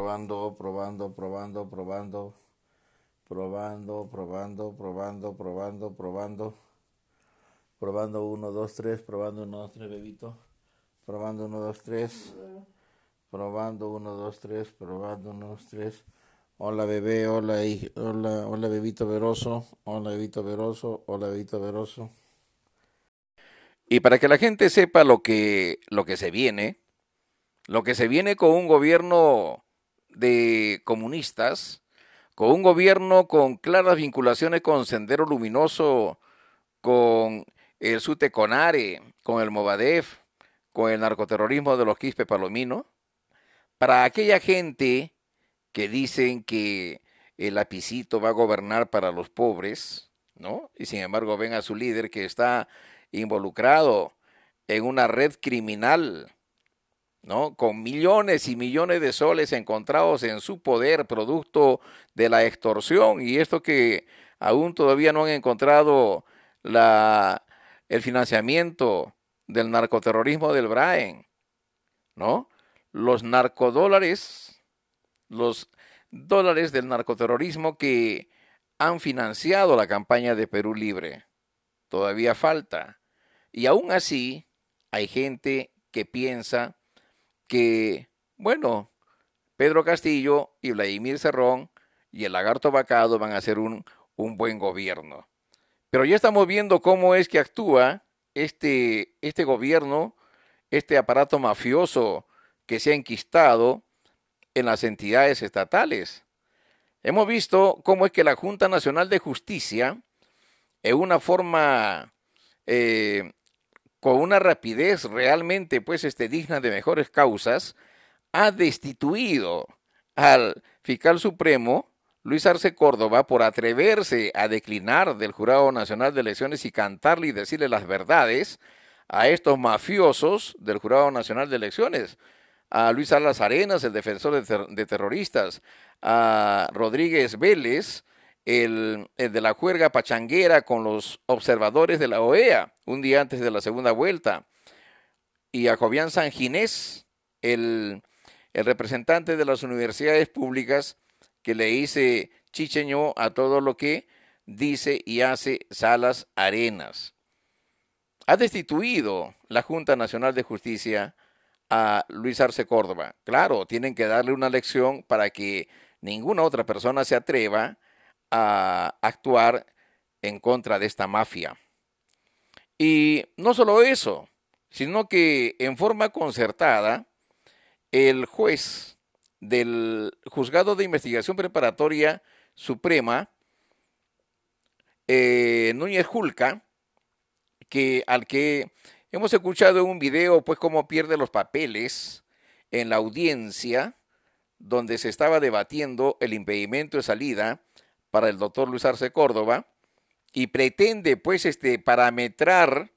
Probando, probando, probando, probando. Probando, probando, probando, probando, probando. Probando 1, 2, 3, probando 1, 2, 3, bebito. Probando 1, 2, 3. Probando 1, 2, 3, probando 1, 2, 3. Hola bebé, hola, hola, hola bebito veroso, hola bebito veroso, hola bebito veroso. Y para que la gente sepa lo que, lo que se viene, lo que se viene con un gobierno de comunistas, con un gobierno con claras vinculaciones con Sendero Luminoso, con el Suteconare, con el Movadef, con el narcoterrorismo de los Quispe Palomino, para aquella gente que dicen que el lapicito va a gobernar para los pobres, ¿no? Y sin embargo ven a su líder que está involucrado en una red criminal, ¿no? Con millones y millones de soles encontrados en su poder, producto de la extorsión, y esto que aún todavía no han encontrado la, el financiamiento del narcoterrorismo del Braen, ¿no? Los narcodólares, los dólares del narcoterrorismo que han financiado la campaña de Perú Libre. Todavía falta. Y aún así hay gente que piensa que, bueno, Pedro Castillo y Vladimir Cerrón y el lagarto vacado van a hacer un, un buen gobierno. Pero ya estamos viendo cómo es que actúa este, este gobierno, este aparato mafioso que se ha enquistado en las entidades estatales. Hemos visto cómo es que la Junta Nacional de Justicia, en una forma, eh, con una rapidez realmente pues, este, digna de mejores causas, ha destituido al fiscal supremo Luis Arce Córdoba por atreverse a declinar del Jurado Nacional de Elecciones y cantarle y decirle las verdades a estos mafiosos del Jurado Nacional de Elecciones, a Luis Alas Arenas, el defensor de, terroristas, a Rodríguez Vélez, el, de la juerga pachanguera con los observadores de la OEA, un día antes de la segunda vuelta, y a Jovián Sanginés, el, el representante de las universidades públicas, que le dice chicheño a todo lo que dice y hace Salas Arenas. Ha destituido la Junta Nacional de Justicia a Luis Arce Córdoba. Claro, tienen que darle una lección para que ninguna otra persona se atreva a actuar en contra de esta mafia. Y no solo eso, sino que en forma concertada, el juez del Juzgado de Investigación Preparatoria Suprema, eh, Núñez Julca, que, al que hemos escuchado en un video, pues cómo pierde los papeles en la audiencia donde se estaba debatiendo el impedimento de salida para el doctor Luis Arce Córdoba y pretende pues este parametrar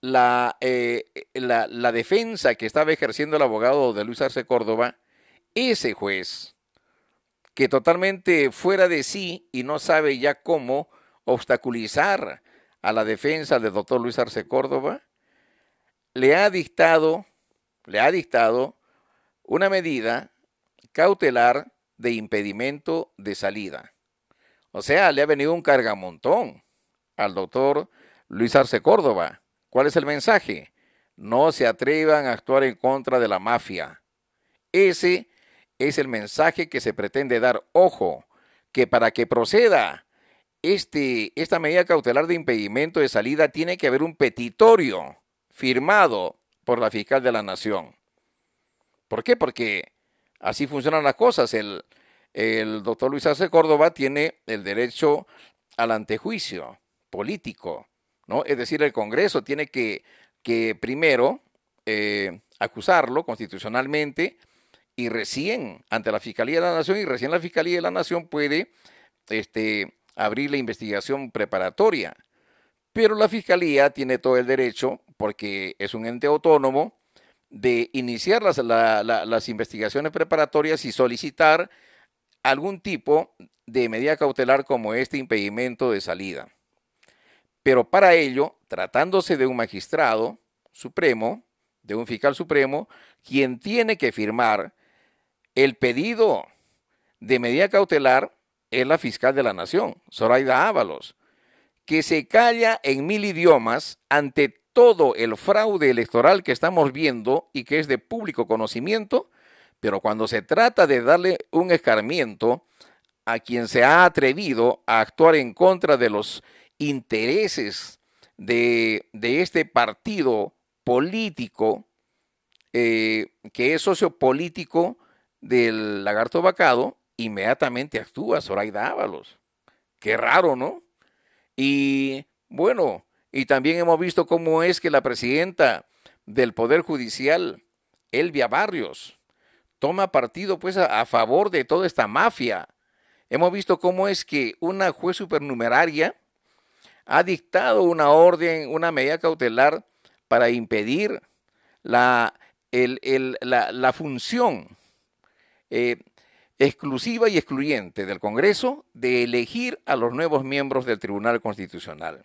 la, eh, la, la defensa que estaba ejerciendo el abogado de Luis Arce Córdoba ese juez, que totalmente fuera de sí y no sabe ya cómo obstaculizar a la defensa del doctor Luis Arce Córdoba, le ha dictado, le ha dictado una medida cautelar de impedimento de salida. O sea, le ha venido un cargamontón al doctor Luis Arce Córdoba. ¿Cuál es el mensaje? No se atrevan a actuar en contra de la mafia. Ese es el mensaje que se pretende dar. Ojo, que para que proceda este, esta medida cautelar de impedimento de salida tiene que haber un petitorio firmado por la fiscal de la nación. ¿Por qué? Porque así funcionan las cosas. El, el doctor Luis Arce Córdoba tiene el derecho al antejuicio político, ¿no? Es decir, el Congreso tiene que, que primero eh, acusarlo constitucionalmente y recién ante la Fiscalía de la Nación y recién la Fiscalía de la Nación puede este, abrir la investigación preparatoria. Pero la Fiscalía tiene todo el derecho, porque es un ente autónomo, de iniciar las, las investigaciones preparatorias y solicitar algún tipo de medida cautelar como este impedimento de salida. Pero para ello, tratándose de un magistrado supremo, de un fiscal supremo, quien tiene que firmar el pedido de medida cautelar es la fiscal de la Nación, Zoraida Ábalos, que se calla en mil idiomas ante todo el fraude electoral que estamos viendo y que es de público conocimiento, pero cuando se trata de darle un escarmiento a quien se ha atrevido a actuar en contra de los intereses de, este partido político, eh, que es sociopolítico del lagarto vacado, inmediatamente actúa Zoraida Ábalos. Qué raro, ¿no? Y bueno, y también hemos visto cómo es que la presidenta del Poder Judicial, Elvia Barrios, toma partido pues a, favor de toda esta mafia. Hemos visto cómo es que una juez supernumeraria ha dictado una orden, una medida cautelar para impedir la, la, función eh, exclusiva y excluyente del Congreso de elegir a los nuevos miembros del Tribunal Constitucional.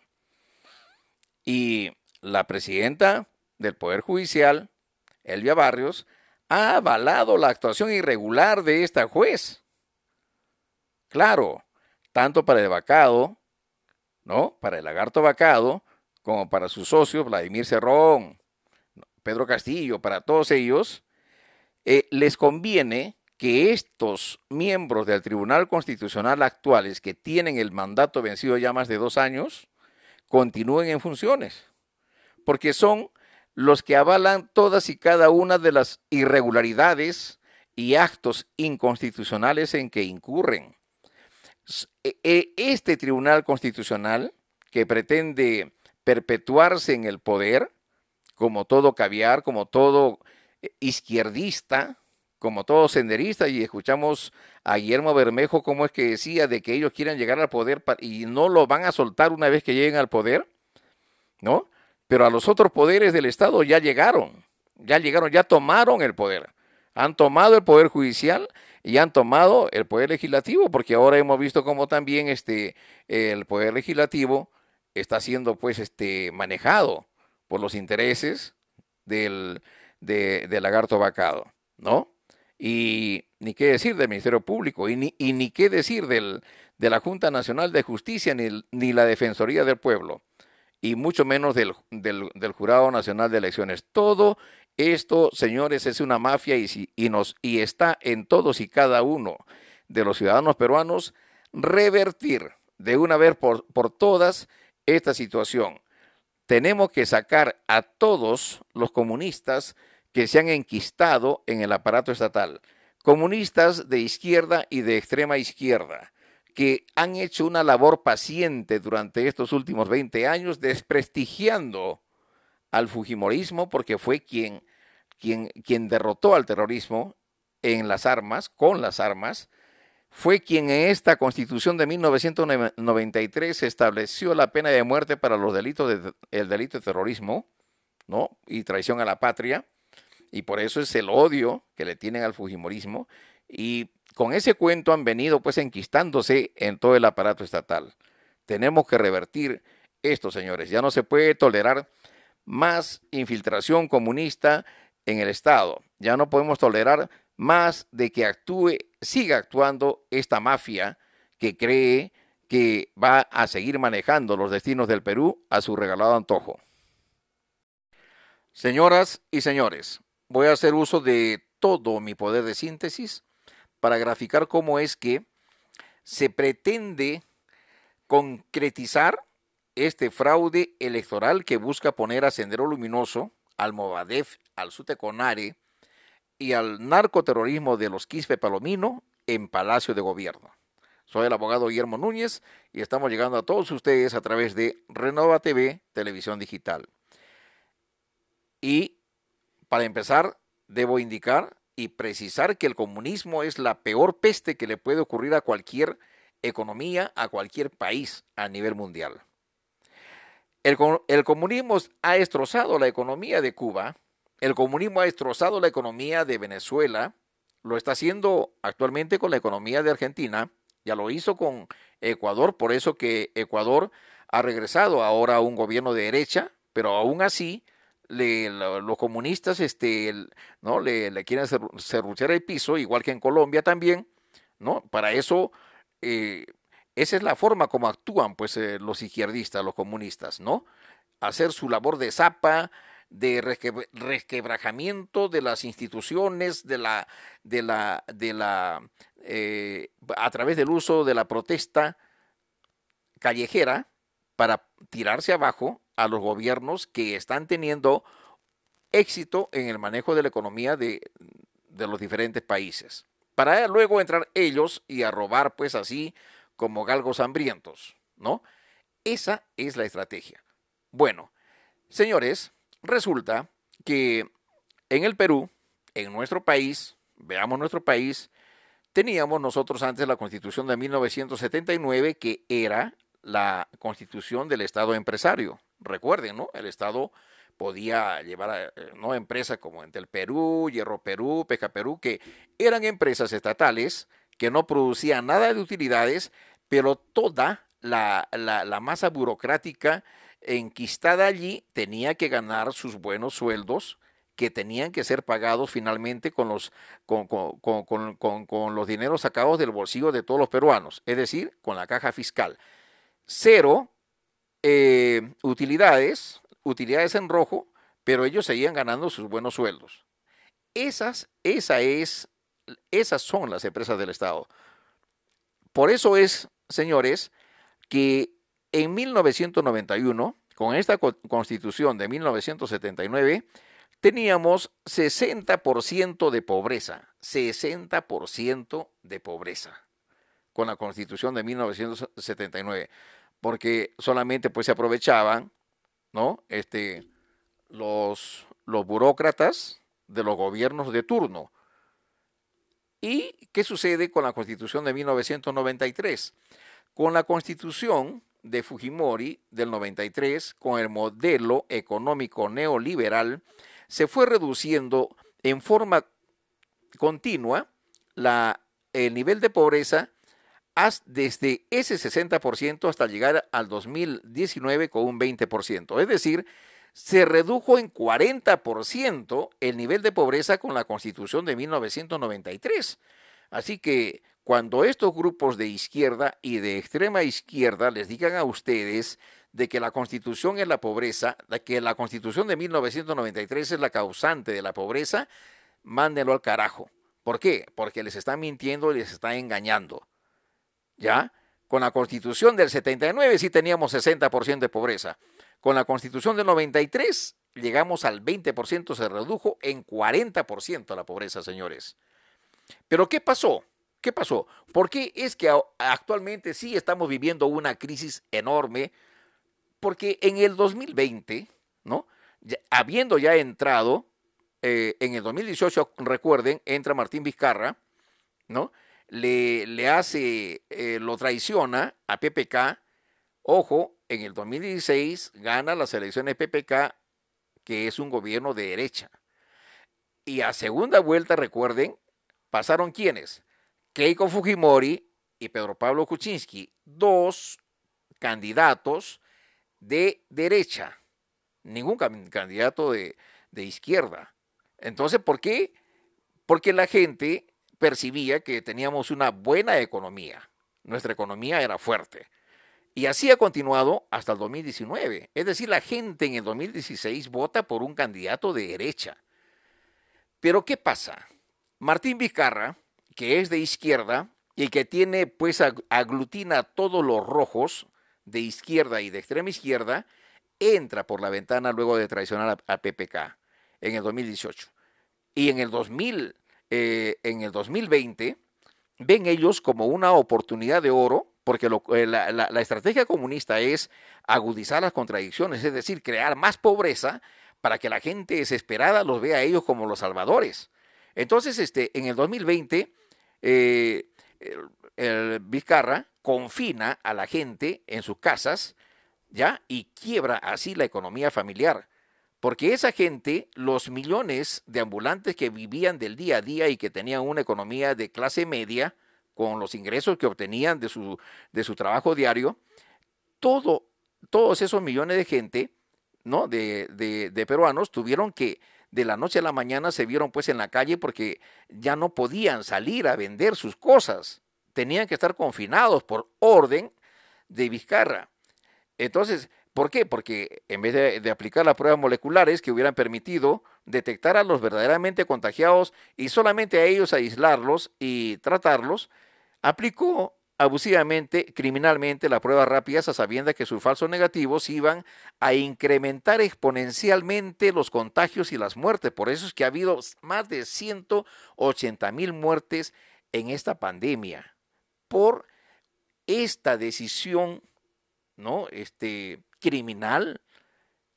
Y la presidenta del Poder Judicial, Elvia Barrios, ha avalado la actuación irregular de esta juez. Claro, tanto para el vacado ¿no? Para el lagarto vacado, como para sus socios, Vladimir Cerrón, Pedro Castillo, para todos ellos, eh, les conviene que estos miembros del Tribunal Constitucional actuales que tienen el mandato vencido ya más de dos años, continúen en funciones, porque son los que avalan todas y cada una de las irregularidades y actos inconstitucionales en que incurren. E, e, este Tribunal Constitucional, que pretende perpetuarse en el poder, como todo caviar, como todo eh, izquierdista, como todo senderista, y escuchamos a Guillermo Bermejo cómo es que decía de que ellos quieren llegar al poder y no lo van a soltar una vez que lleguen al poder, ¿no? Pero a los otros poderes del Estado ya llegaron, ya llegaron, ya tomaron el poder. Han tomado el poder judicial y han tomado el poder legislativo, porque ahora hemos visto cómo también este, el poder legislativo está siendo pues este, manejado por los intereses del, de, lagarto vacado, ¿no? Y ni qué decir del Ministerio Público, y ni, y ni qué decir del, de la Junta Nacional de Justicia, ni, ni la Defensoría del Pueblo, y mucho menos del, del, del Jurado Nacional de Elecciones. Todo esto, señores, es una mafia y, y, nos, y está en todos y cada uno de los ciudadanos peruanos revertir de una vez por, por todas esta situación. Tenemos que sacar a todos los comunistas que se han enquistado en el aparato estatal, comunistas de izquierda y de extrema izquierda, que han hecho una labor paciente durante estos últimos 20 años desprestigiando al Fujimorismo porque fue quien, quien, quien derrotó al terrorismo en las armas, con las armas, fue quien en esta constitución de 1993 estableció la pena de muerte para los delitos de, el delito de terrorismo, ¿no? y traición a la patria, y por eso es el odio que le tienen al Fujimorismo, y con ese cuento han venido pues enquistándose en todo el aparato estatal. Tenemos que revertir esto, señores, ya no se puede tolerar más infiltración comunista en el Estado. Ya no podemos tolerar más de que actúe, siga actuando esta mafia que cree que va a seguir manejando los destinos del Perú a su regalado antojo. Señoras y señores, voy a hacer uso de todo mi poder de síntesis para graficar cómo es que se pretende concretizar este fraude electoral que busca poner a Sendero Luminoso, al Movadef, al Suteconare y al narcoterrorismo de los Quispe Palomino en Palacio de Gobierno. Soy el abogado Guillermo Núñez y estamos llegando a todos ustedes a través de Renova TV, Televisión Digital. Y para empezar, debo indicar y precisar que el comunismo es la peor peste que le puede ocurrir a cualquier economía, a cualquier país a nivel mundial. El, comunismo ha destrozado la economía de Cuba, el comunismo ha destrozado la economía de Venezuela, lo está haciendo actualmente con la economía de Argentina, ya lo hizo con Ecuador, por eso que Ecuador ha regresado ahora a un gobierno de derecha, pero aún así los comunistas este, ¿no? le, quieren cerruchar el piso, igual que en Colombia también, ¿no? Para eso, eh, esa es la forma como actúan pues, eh, los izquierdistas, los comunistas, ¿no? Hacer su labor de zapa, de resquebrajamiento de las instituciones, de la, de la, de la, eh, a través del uso de la protesta callejera para tirarse abajo a los gobiernos que están teniendo éxito en el manejo de la economía de, los diferentes países. Para luego entrar ellos y a robar pues así como galgos hambrientos, ¿no? Esa es la estrategia. Bueno, señores, Resulta que en el Perú, en nuestro país, veamos nuestro país, teníamos nosotros antes la constitución de 1979 que era la constitución del Estado empresario. Recuerden, ¿no? El Estado podía llevar a eh, ¿no? empresas como Entel Perú, Hierro Perú, Peca Perú, que eran empresas estatales que no producían nada de utilidades, pero toda la, la, la masa burocrática enquistada allí tenía que ganar sus buenos sueldos que tenían que ser pagados finalmente con los, con, con, los dineros sacados del bolsillo de todos los peruanos, es decir, con la caja fiscal. Cero eh, utilidades, utilidades en rojo, pero ellos seguían ganando sus buenos sueldos. Esas, esa es, esas son las empresas del Estado. Por eso es, señores, que en 1991, con esta constitución de 1979, teníamos 60% de pobreza, 60% de pobreza con la constitución de 1979, porque solamente pues se aprovechaban, ¿no? Este, los, los burócratas de los gobiernos de turno. ¿Y qué sucede con la constitución de 1993? Con la constitución de Fujimori del 93 con el modelo económico neoliberal se fue reduciendo en forma continua la, el nivel de pobreza desde ese 60% hasta llegar al 2019 con un 20%. Es decir, se redujo en 40% el nivel de pobreza con la constitución de 1993. Así que cuando estos grupos de izquierda y de extrema izquierda les digan a ustedes de que la constitución es la pobreza, de que la constitución de 1993 es la causante de la pobreza, mándenlo al carajo. ¿Por qué? Porque les están mintiendo y les están engañando. ¿Ya? Con la constitución del 79 sí teníamos 60% de pobreza. Con la constitución del 93 llegamos al 20%, se redujo en 40% la pobreza, señores. Pero ¿qué pasó? ¿Qué pasó? ¿Por qué es que actualmente sí estamos viviendo una crisis enorme? Porque en el 2020, ¿no? habiendo ya entrado, eh, en el 2018, recuerden, entra Martín Vizcarra, ¿no? Le, hace, eh, lo traiciona a PPK. Ojo, en el 2016 gana las elecciones PPK, que es un gobierno de derecha. Y a segunda vuelta, recuerden, pasaron quiénes? Keiko Fujimori y Pedro Pablo Kuczynski, dos candidatos de derecha, ningún candidato de, de izquierda. Entonces, ¿por qué? Porque la gente percibía que teníamos una buena economía, nuestra economía era fuerte. Y así ha continuado hasta el 2019. Es decir, la gente en el 2016 vota por un candidato de derecha. Pero ¿qué pasa? Martín Vizcarra que es de izquierda y que tiene, pues, aglutina todos los rojos de izquierda y de extrema izquierda, entra por la ventana luego de traicionar a, PPK en el 2018. Y en el, 2000, eh, en el 2020 ven ellos como una oportunidad de oro, porque eh, la, estrategia comunista es agudizar las contradicciones, es decir, crear más pobreza para que la gente desesperada los vea a ellos como los salvadores. Entonces, este, en el 2020 eh, el, Vizcarra confina a la gente en sus casas, ¿ya? Y quiebra así la economía familiar. Porque esa gente, los millones de ambulantes que vivían del día a día y que tenían una economía de clase media, con los ingresos que obtenían de su, de su trabajo diario, todo, todos esos millones de gente ¿no? De, de, peruanos tuvieron que de la noche a la mañana se vieron pues en la calle porque ya no podían salir a vender sus cosas. Tenían que estar confinados por orden de Vizcarra. Entonces, ¿por qué? Porque en vez de, aplicar las pruebas moleculares que hubieran permitido detectar a los verdaderamente contagiados y solamente a ellos aislarlos y tratarlos, aplicó abusivamente, criminalmente, las pruebas rápidas a que sus falsos negativos iban a incrementar exponencialmente los contagios y las muertes. Por eso es que ha habido más de 180 mil muertes en esta pandemia por esta decisión ¿no? este, criminal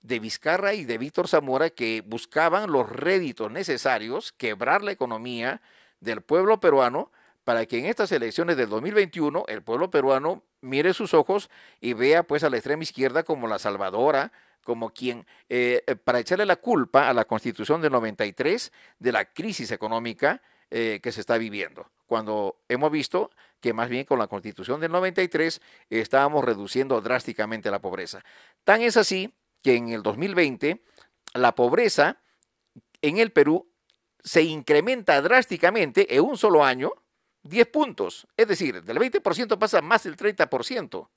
de Vizcarra y de Víctor Zamora que buscaban los réditos necesarios, quebrar la economía del pueblo peruano, para que en estas elecciones del 2021 el pueblo peruano mire sus ojos y vea pues a la extrema izquierda como la salvadora, como quien, eh, eh, para echarle la culpa a la constitución del 93 de la crisis económica eh, que se está viviendo, cuando hemos visto que más bien con la constitución del 93 estábamos reduciendo drásticamente la pobreza. Tan es así que en el 2020 la pobreza en el Perú se incrementa drásticamente en un solo año 10 puntos. Es decir, del 20% pasa más del 30%.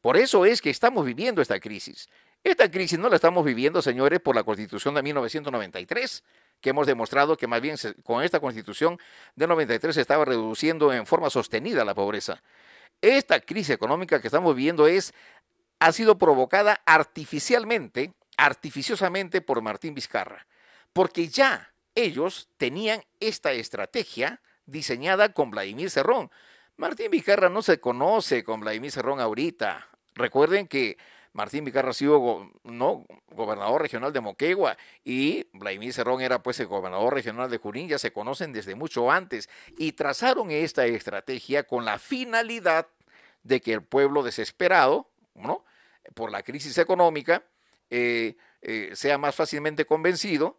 Por eso es que estamos viviendo esta crisis. Esta crisis no la estamos viviendo, señores, por la Constitución de 1993, que hemos demostrado que más bien con esta Constitución de 93 se estaba reduciendo en forma sostenida la pobreza. Esta crisis económica que estamos viviendo es ha sido provocada artificialmente, artificiosamente por Martín Vizcarra, porque ya ellos tenían esta estrategia diseñada con Vladimir Cerrón. Martín Vizcarra no se conoce con Vladimir Cerrón ahorita. Recuerden que Martín Vizcarra ha sido ¿no? gobernador regional de Moquegua y Vladimir Cerrón era pues el gobernador regional de Junín, ya se conocen desde mucho antes y trazaron esta estrategia con la finalidad de que el pueblo desesperado, por la crisis económica, eh, eh, sea más fácilmente convencido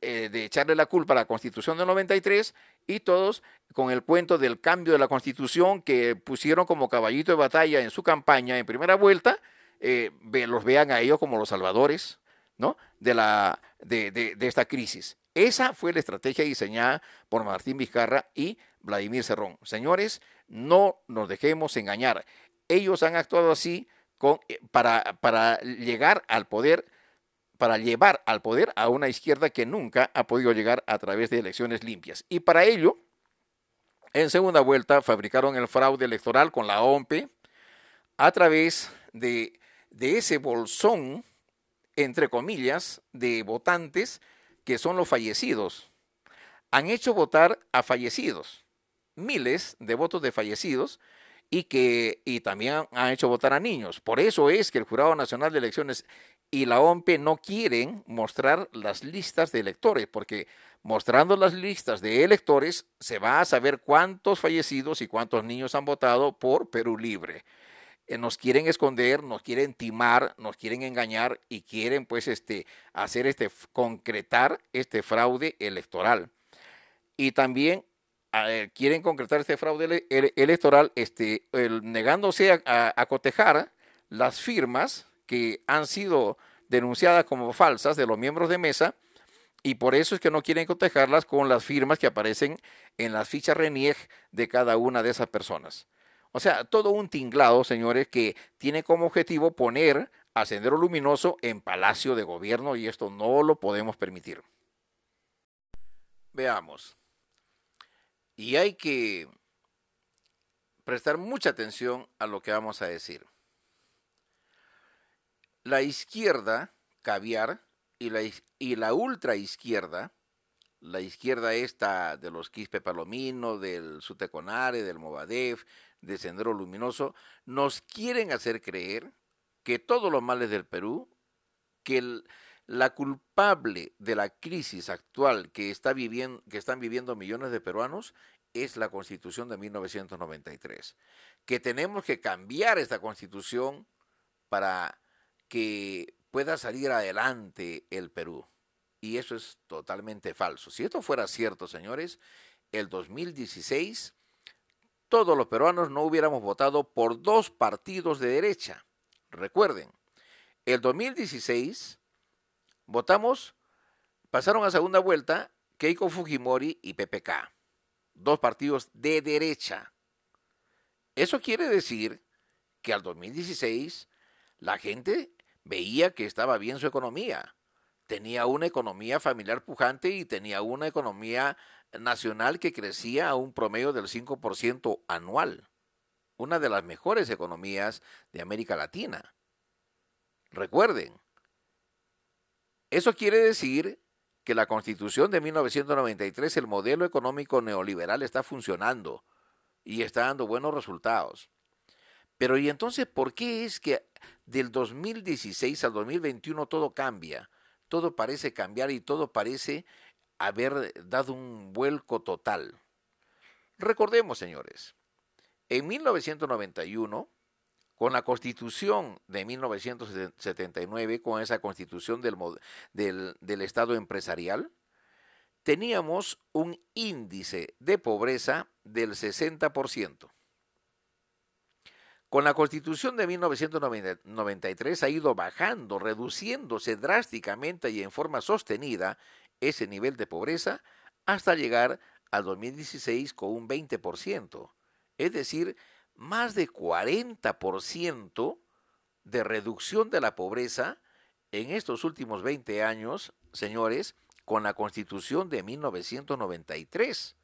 eh, de echarle la culpa a la Constitución del 93 y todos con el cuento del cambio de la Constitución que pusieron como caballito de batalla en su campaña en primera vuelta, eh, los vean a ellos como los salvadores ¿no? de, la, de, de esta crisis. Esa fue la estrategia diseñada por Martín Vizcarra y Vladimir Cerrón. Señores, no nos dejemos engañar. Ellos han actuado así con, eh, para, para llegar al poder para llevar al poder a una izquierda que nunca ha podido llegar a través de elecciones limpias. Y para ello, en segunda vuelta, fabricaron el fraude electoral con la OMP a través de, de ese bolsón, entre comillas, de votantes que son los fallecidos. Han hecho votar a fallecidos, miles de votos de fallecidos, y que y también han hecho votar a niños. Por eso es que el Jurado Nacional de Elecciones y la OMP no quieren mostrar las listas de electores, porque mostrando las listas de electores se va a saber cuántos fallecidos y cuántos niños han votado por Perú Libre. Eh, nos quieren esconder, nos quieren timar, nos quieren engañar y quieren pues este hacer este concretar este fraude electoral. Y también quieren concretar este fraude electoral este, negándose a cotejar las firmas que han sido denunciadas como falsas de los miembros de mesa y por eso es que no quieren cotejarlas con las firmas que aparecen en las fichas RENIEG de cada una de esas personas. O sea, todo un tinglado, señores, que tiene como objetivo poner a Sendero Luminoso en Palacio de Gobierno y esto no lo podemos permitir. Veamos. Y hay que prestar mucha atención a lo que vamos a decir la izquierda, caviar, y la, y la ultra izquierda, la izquierda esta de los Quispe Palomino, del Suteconare, del Movadef, de Sendero Luminoso, nos quieren hacer creer que todos los males del Perú, que la culpable de la crisis actual que, está que están viviendo millones de peruanos es la constitución de 1993. Que tenemos que cambiar esta constitución para que pueda salir adelante el Perú. Y eso es totalmente falso. Si esto fuera cierto, señores, el 2016 todos los peruanos no hubiéramos votado por dos partidos de derecha. Recuerden, el 2016 votamos, pasaron a segunda vuelta Keiko Fujimori y PPK, dos partidos de derecha. Eso quiere decir que al 2016 la gente veía que estaba bien su economía. Tenía una economía familiar pujante y tenía una economía nacional que crecía a un promedio del 5% anual. Una de las mejores economías de América Latina. Recuerden, eso quiere decir que la constitución de 1993, el modelo económico neoliberal está funcionando y está dando buenos resultados. Pero ¿y entonces por qué es que del 2016 al 2021 todo cambia? Todo parece cambiar y todo parece haber dado un vuelco total. Recordemos, señores, en 1991, con la constitución de 1979, con esa constitución del, del, Estado empresarial, teníamos un índice de pobreza del 60%. Con la constitución de 1993 ha ido bajando, reduciéndose drásticamente y en forma sostenida ese nivel de pobreza hasta llegar al 2016 con un 20%. Es decir, más de 40% de reducción de la pobreza en estos últimos 20 años, señores, con la constitución de 1993.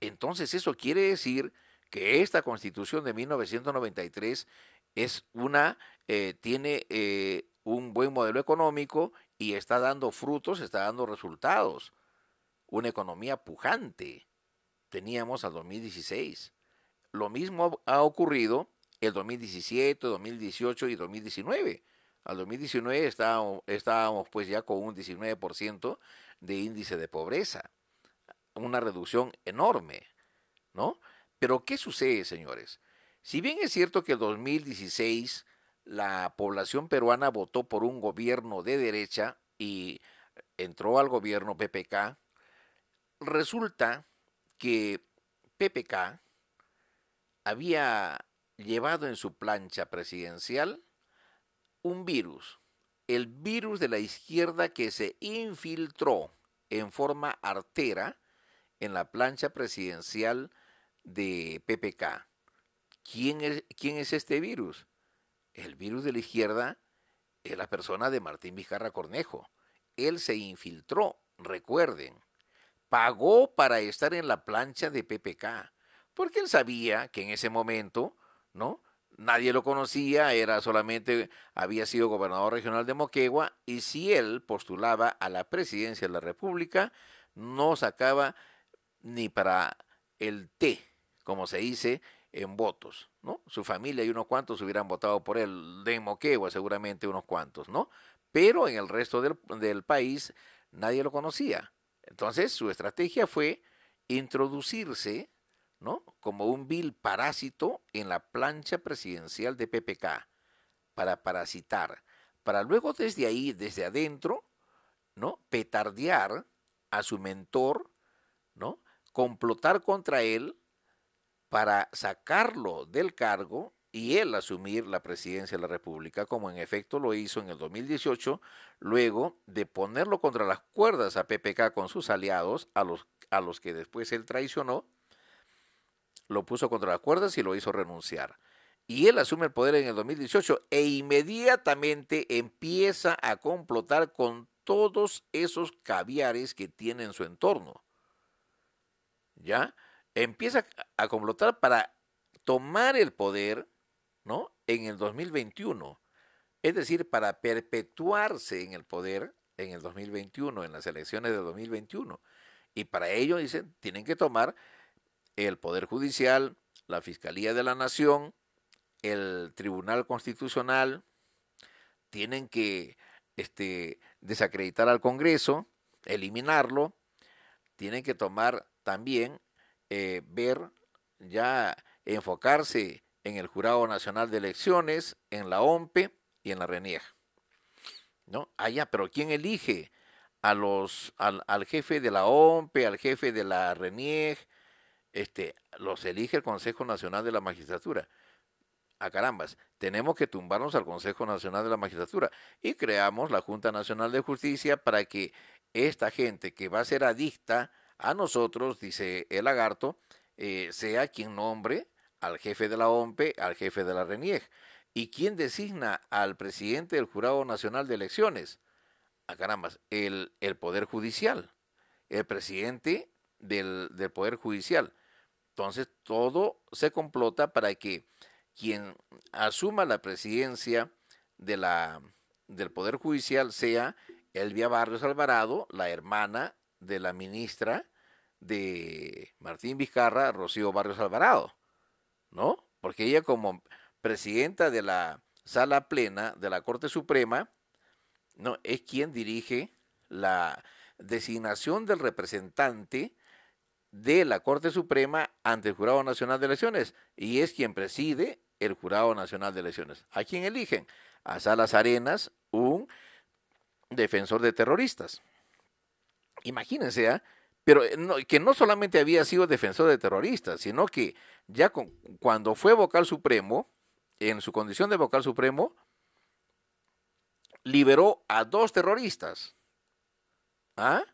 Entonces eso quiere decir que esta constitución de 1993 es una, eh, tiene eh, un buen modelo económico y está dando frutos, está dando resultados. Una economía pujante teníamos al 2016. Lo mismo ha ocurrido el 2017, 2018 y 2019. Al 2019 estábamos, estábamos pues ya con un 19% de índice de pobreza. Una reducción enorme, ¿no? Pero ¿qué sucede, señores? Si bien es cierto que el 2016 la población peruana votó por un gobierno de derecha y entró al gobierno PPK, resulta que PPK había llevado en su plancha presidencial un virus, el virus de la izquierda que se infiltró en forma artera en la plancha presidencial de PPK. ¿Quién es, quién es este virus? El virus de la izquierda es la persona de Martín Vizcarra Cornejo. Él se infiltró, recuerden, pagó para estar en la plancha de PPK, porque él sabía que en ese momento, ¿no? Nadie lo conocía, era solamente, había sido gobernador regional de Moquegua, y si él postulaba a la presidencia de la República, no sacaba ni para el té, como se dice, en votos, ¿no? Su familia y unos cuantos hubieran votado por él, de Moquegua seguramente unos cuantos, ¿no? Pero en el resto del, del país nadie lo conocía. Entonces su estrategia fue introducirse, ¿no? Como un vil parásito en la plancha presidencial de PPK, para parasitar, para luego desde ahí, desde adentro, ¿no? Petardear a su mentor, ¿no? Complotar contra él para sacarlo del cargo y él asumir la presidencia de la República, como en efecto lo hizo en el 2018, luego de ponerlo contra las cuerdas a PPK con sus aliados, a los, a los que después él traicionó, lo puso contra las cuerdas y lo hizo renunciar. Y él asume el poder en el 2018 e inmediatamente empieza a complotar con todos esos caviares que tiene en su entorno. ¿Ya? Empieza a complotar para tomar el poder, ¿no? En el 2021. Es decir, para perpetuarse en el poder en el 2021, en las elecciones de 2021. Y para ello, dicen, tienen que tomar el Poder Judicial, la Fiscalía de la Nación, el Tribunal Constitucional, tienen que este, desacreditar al Congreso, eliminarlo, tienen que tomar también eh, ver, ya enfocarse en el Jurado Nacional de Elecciones, en la OMPE y en la RENIEG. ¿No? Ah, pero ¿quién elige a los, al, jefe de la OMPE, al jefe de la RENIEG? Este, los elige el Consejo Nacional de la Magistratura. a carambas, tenemos que tumbarnos al Consejo Nacional de la Magistratura y creamos la Junta Nacional de Justicia para que esta gente que va a ser adicta a nosotros, dice el lagarto, eh, sea quien nombre al jefe de la OMPE, al jefe de la RENIEG. ¿Y quién designa al presidente del Jurado Nacional de Elecciones? A carambas, el, el Poder Judicial, el presidente del, del Poder Judicial. Entonces, todo se complota para que quien asuma la presidencia de la, del Poder Judicial sea Elvia Barrios Alvarado, la hermana de la ministra de Martín Vizcarra, Rocío Barrios Alvarado, ¿no? Porque ella como presidenta de la sala plena de la Corte Suprema, no, es quien dirige la designación del representante de la Corte Suprema ante el Jurado Nacional de Elecciones y es quien preside el Jurado Nacional de Elecciones. ¿A quién eligen? A Salas Arenas, un defensor de terroristas. Imagínense, ¿ah? pero eh, que no solamente había sido defensor de terroristas, sino que ya cuando fue vocal supremo, en su condición de vocal supremo, liberó a dos terroristas. ¿Ah?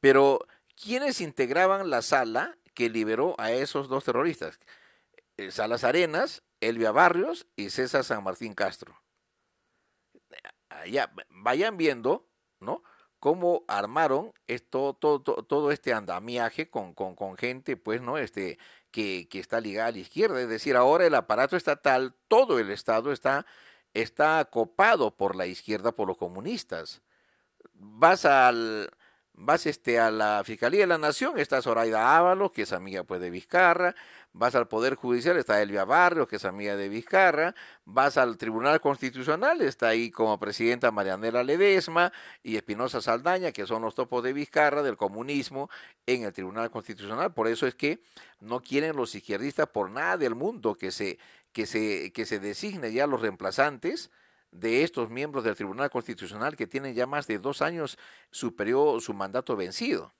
Pero, ¿quiénes integraban la sala que liberó a esos dos terroristas? Eh, Salas Arenas, Elvia Barrios y César San Martín Castro. Ya, vayan viendo, ¿no? Cómo armaron esto, todo, este andamiaje con, gente, pues, ¿no? Este, que, que, está ligada a la izquierda. Es decir, ahora el aparato estatal, todo el Estado está, está copado por la izquierda, por los comunistas. Vas al, vas este, a la Fiscalía de la Nación, está Zoraida Ábalos, que es amiga pues de Vizcarra, vas al Poder Judicial, está Elvia Barrios, que es amiga de Vizcarra, vas al Tribunal Constitucional, está ahí como presidenta Marianela Ledesma y Espinosa Saldaña, que son los topos de Vizcarra del comunismo en el Tribunal Constitucional. Por eso es que no quieren los izquierdistas por nada del mundo que se, que se, que se designe ya los reemplazantes de estos miembros del Tribunal Constitucional que tienen ya más de dos años su su mandato vencido.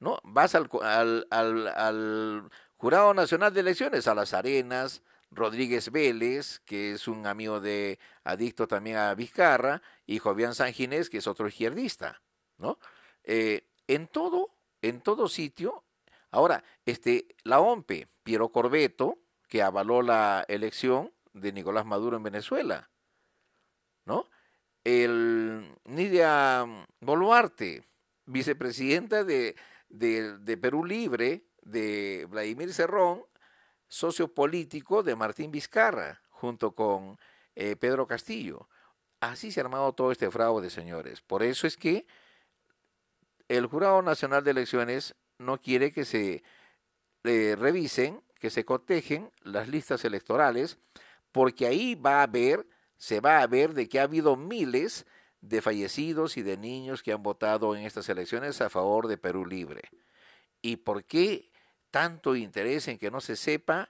¿no? Vas al, al, al, Jurado Nacional de Elecciones, a las Arenas, Rodríguez Vélez, que es un amigo de adicto también a Vizcarra, y Jovian Sanginés, que es otro izquierdista, ¿no? Eh, en todo, en todo sitio. Ahora, este, la OMPE, Piero Corbeto, que avaló la elección de Nicolás Maduro en Venezuela, ¿no? El Nidia Boluarte, vicepresidenta de, de Perú Libre, de Vladimir Cerrón, socio político de Martín Vizcarra, junto con eh, Pedro Castillo. Así se ha armado todo este fraude, señores. Por eso es que el Jurado Nacional de Elecciones no quiere que se eh, revisen, que se cotejen las listas electorales, porque ahí va a haber, se va a ver de que ha habido miles de fallecidos y de niños que han votado en estas elecciones a favor de Perú Libre. ¿Y por qué tanto interés en que no se sepa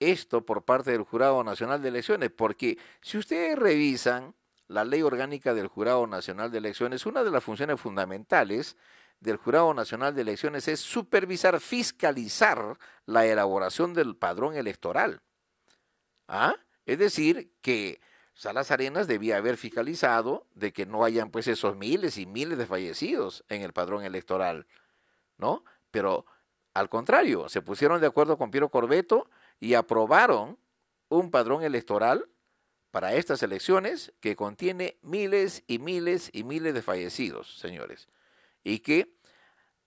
esto por parte del Jurado Nacional de Elecciones, porque si ustedes revisan la ley orgánica del Jurado Nacional de Elecciones, una de las funciones fundamentales del Jurado Nacional de Elecciones es supervisar, fiscalizar la elaboración del padrón electoral. ¿Ah? Es decir, que Salas Arenas debía haber fiscalizado de que no hayan pues esos miles y miles de fallecidos en el padrón electoral, ¿no? Pero al contrario, se pusieron de acuerdo con Piero Corbeto y aprobaron un padrón electoral para estas elecciones que contiene miles y miles y miles de fallecidos, señores, y que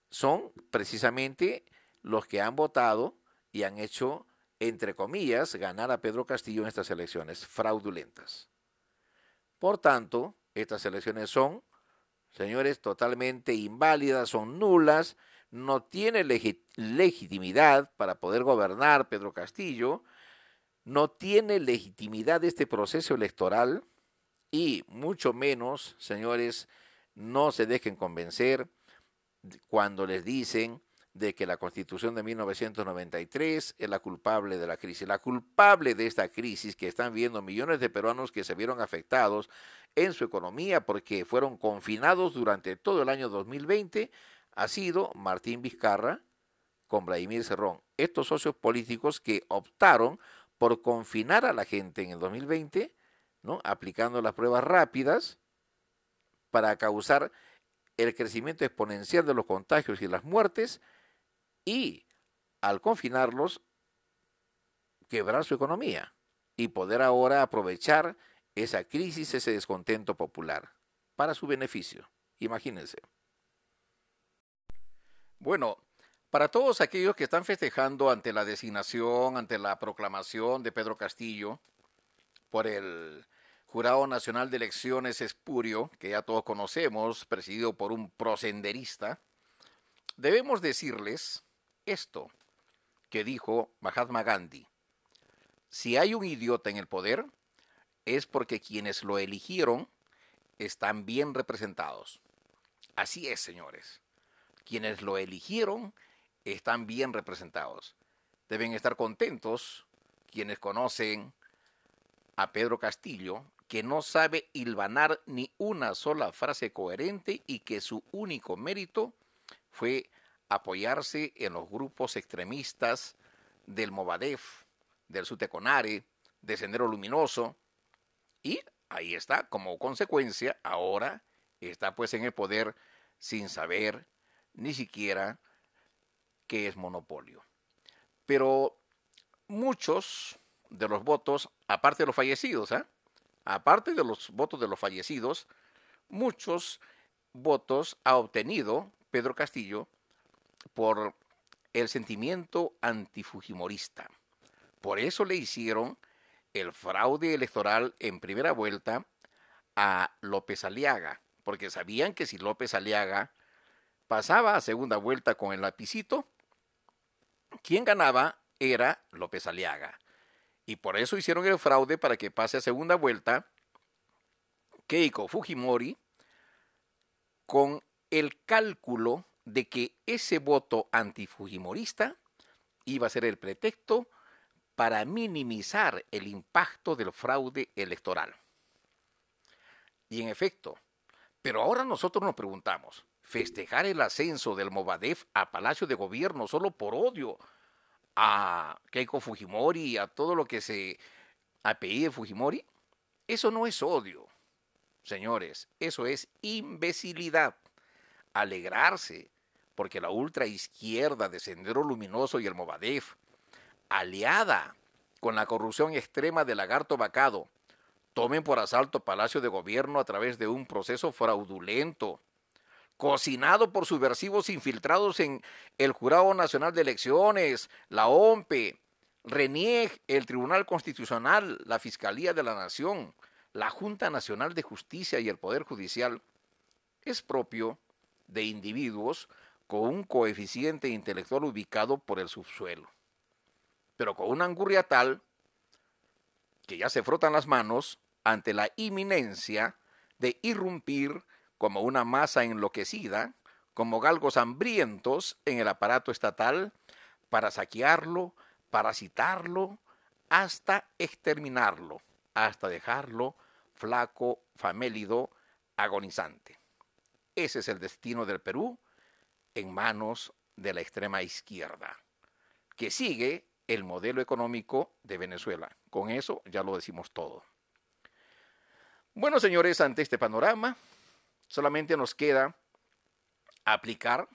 son precisamente los que han votado y han hecho, entre comillas, ganar a Pedro Castillo en estas elecciones fraudulentas. Por tanto, estas elecciones son, señores, totalmente inválidas, son nulas, no tiene legitimidad para poder gobernar Pedro Castillo, no tiene legitimidad este proceso electoral y mucho menos, señores, no se dejen convencer cuando les dicen de que la constitución de 1993 es la culpable de la crisis. La culpable de esta crisis que están viendo millones de peruanos que se vieron afectados en su economía porque fueron confinados durante todo el año 2020 ha sido Martín Vizcarra con Vladimir Cerrón. Estos socios políticos que optaron por confinar a la gente en el 2020, ¿no? aplicando las pruebas rápidas para causar el crecimiento exponencial de los contagios y las muertes y al confinarlos quebrar su economía y poder ahora aprovechar esa crisis, ese descontento popular para su beneficio. Imagínense. Bueno, para todos aquellos que están festejando ante la designación, ante la proclamación de Pedro Castillo por el Jurado Nacional de Elecciones Espurio, que ya todos conocemos, presidido por un prosenderista, debemos decirles esto que dijo Mahatma Gandhi. Si hay un idiota en el poder, es porque quienes lo eligieron están bien representados. Así es, señores. Quienes lo eligieron están bien representados. Deben estar contentos quienes conocen a Pedro Castillo, que no sabe hilvanar ni una sola frase coherente y que su único mérito fue apoyarse en los grupos extremistas del Movadef, del Suteconare, de Sendero Luminoso, y ahí está, como consecuencia, ahora está pues en el poder sin saber ni siquiera qué es monopolio. Pero muchos de los votos, aparte de los fallecidos, ¿eh? aparte de los votos de los fallecidos, muchos votos ha obtenido Pedro Castillo por el sentimiento antifujimorista. Por eso le hicieron el fraude electoral en primera vuelta a López Aliaga, porque sabían que si López Aliaga pasaba a segunda vuelta con el lapicito, quien ganaba era López Aliaga. Y por eso hicieron el fraude para que pase a segunda vuelta Keiko Fujimori con el cálculo de que ese voto antifujimorista iba a ser el pretexto para minimizar el impacto del fraude electoral. Y en efecto, pero ahora nosotros nos preguntamos, ¿festejar el ascenso del Movadef a Palacio de Gobierno solo por odio a Keiko Fujimori y a todo lo que se apellide Fujimori, eso no es odio, señores, eso es imbecilidad. Alegrarse porque la ultraizquierda de Sendero Luminoso y el Movadef, aliada con la corrupción extrema de Lagarto Bacado, tomen por asalto Palacio de Gobierno a través de un proceso fraudulento cocinado por subversivos infiltrados en el Jurado Nacional de Elecciones, la OMPE, RENIEG, el Tribunal Constitucional, la Fiscalía de la Nación, la Junta Nacional de Justicia y el Poder Judicial, es propio de individuos con un coeficiente intelectual ubicado por el subsuelo, pero con una angurria tal que ya se frotan las manos ante la inminencia de irrumpir como una masa enloquecida, como galgos hambrientos en el aparato estatal, para saquearlo, parasitarlo, hasta exterminarlo, hasta dejarlo flaco, famélido, agonizante. Ese es el destino del Perú en manos de la extrema izquierda, que sigue el modelo económico de Venezuela. Con eso ya lo decimos todo. Bueno, señores, ante este panorama, Solamente nos queda aplicar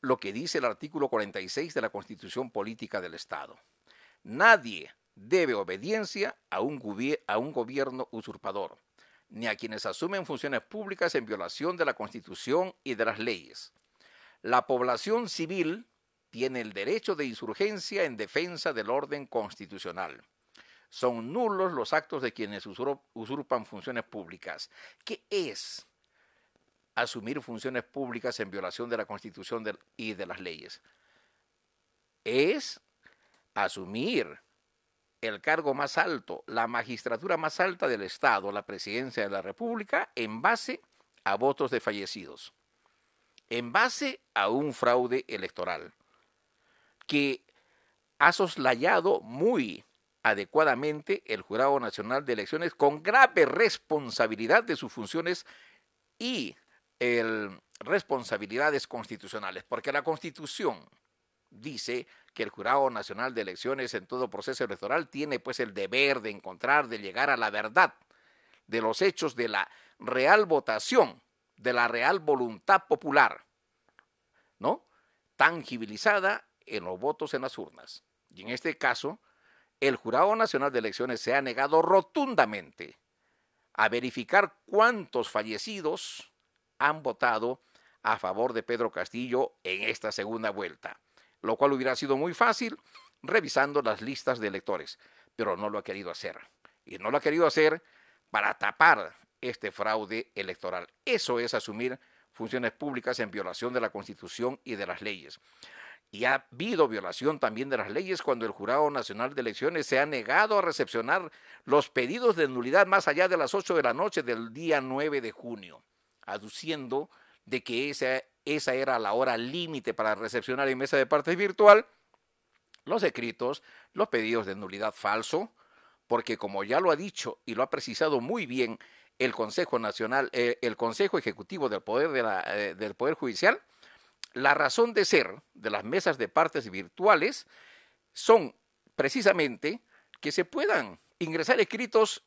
lo que dice el artículo 46 de la Constitución Política del Estado. Nadie debe obediencia a un, a un, gobierno usurpador, ni a quienes asumen funciones públicas en violación de la Constitución y de las leyes. La población civil tiene el derecho de insurgencia en defensa del orden constitucional son nulos los actos de quienes usurpan funciones públicas. ¿Qué es asumir funciones públicas en violación de la Constitución y de las leyes? Es asumir el cargo más alto, la magistratura más alta del Estado, la presidencia de la República, en base a votos de fallecidos, en base a un fraude electoral que ha soslayado muy adecuadamente el Jurado Nacional de Elecciones con grave responsabilidad de sus funciones y responsabilidades constitucionales, porque la Constitución dice que el Jurado Nacional de Elecciones en todo proceso electoral tiene pues el deber de encontrar, de llegar a la verdad de los hechos de la real votación, de la real voluntad popular, ¿no? Tangibilizada en los votos en las urnas. Y en este caso, el Jurado Nacional de Elecciones se ha negado rotundamente a verificar cuántos fallecidos han votado a favor de Pedro Castillo en esta segunda vuelta, lo cual hubiera sido muy fácil revisando las listas de electores, pero no lo ha querido hacer. Y no lo ha querido hacer para tapar este fraude electoral. Eso es asumir funciones públicas en violación de la Constitución y de las leyes. Y ha habido violación también de las leyes cuando el Jurado Nacional de Elecciones se ha negado a recepcionar los pedidos de nulidad más allá de las 8 de la noche del día 9 de junio, aduciendo de que esa, esa era la hora límite para recepcionar en mesa de partes virtual los escritos, los pedidos de nulidad falso, porque como ya lo ha dicho y lo ha precisado muy bien el Consejo Nacional, eh, el Consejo Ejecutivo del Poder, eh, del Poder Judicial, la razón de ser de las mesas de partes virtuales son precisamente que se puedan ingresar escritos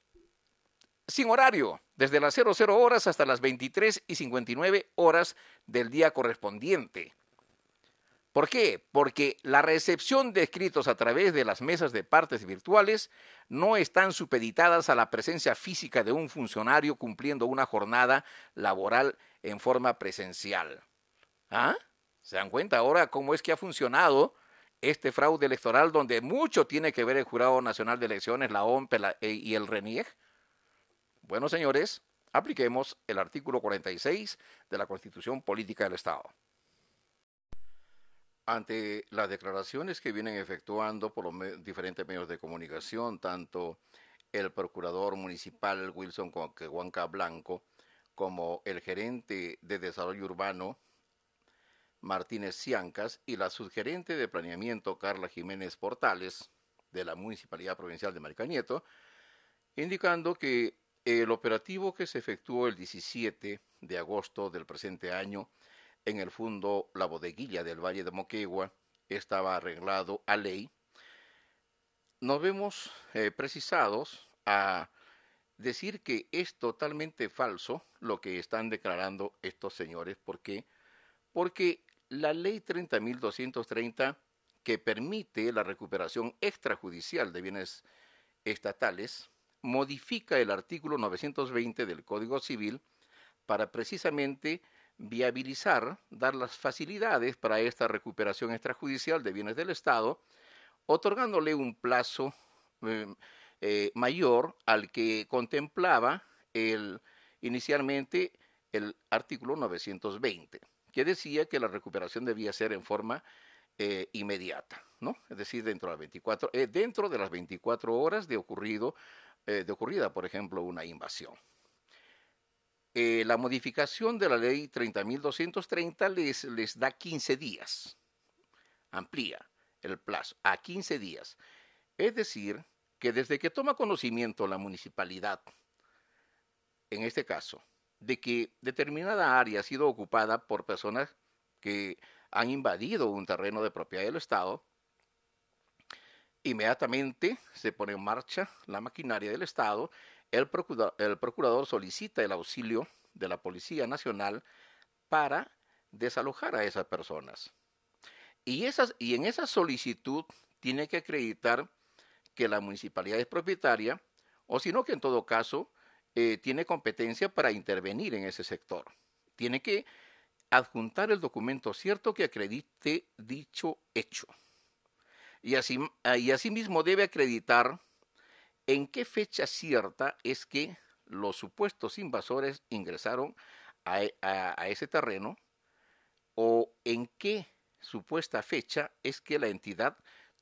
sin horario, desde las 00 horas hasta las 23 y 59 horas del día correspondiente. ¿Por qué? Porque la recepción de escritos a través de las mesas de partes virtuales no están supeditadas a la presencia física de un funcionario cumpliendo una jornada laboral en forma presencial. ¿Ah? ¿Se dan cuenta ahora cómo es que ha funcionado este fraude electoral donde mucho tiene que ver el Jurado Nacional de Elecciones, la OMP e, y el RENIEG? Bueno, señores, apliquemos el artículo 46 de la Constitución Política del Estado. Ante las declaraciones que vienen efectuando por los diferentes medios de comunicación, tanto el procurador municipal Wilson Huanca Blanco como el gerente de desarrollo urbano Martínez Ciancas y la subgerente de planeamiento Carla Jiménez Portales de la Municipalidad Provincial de Maricanieto, indicando que el operativo que se efectuó el 17 de agosto del presente año en el fondo La Bodeguilla del Valle de Moquegua estaba arreglado a ley, nos vemos eh, precisados a decir que es totalmente falso lo que están declarando estos señores. ¿Por qué? Porque la ley 30.230 que permite la recuperación extrajudicial de bienes estatales modifica el artículo 920 del Código Civil para precisamente viabilizar, dar las facilidades para esta recuperación extrajudicial de bienes del Estado, otorgándole un plazo eh, eh, mayor al que contemplaba inicialmente el artículo 920, que decía que la recuperación debía ser en forma eh, inmediata. Es decir, dentro de 24, dentro de las 24 horas de ocurrido eh, de ocurrida, por ejemplo, una invasión. Eh, la modificación de la ley 30.230 les, les da 15 días, amplía el plazo a 15 días. Es decir, que desde que toma conocimiento la municipalidad, en este caso, de que determinada área ha sido ocupada por personas que han invadido un terreno de propiedad del Estado, Inmediatamente se pone en marcha la maquinaria del Estado, el procurador, solicita el auxilio de la Policía Nacional para desalojar a esas personas. Y, en esa solicitud tiene que acreditar que la municipalidad es propietaria, o sino que en todo caso eh, tiene competencia para intervenir en ese sector. Tiene que adjuntar el documento cierto que acredite dicho hecho y, así, ah, y asimismo debe acreditar en qué fecha cierta es que los supuestos invasores ingresaron a, e, a, ese terreno o en qué supuesta fecha es que la entidad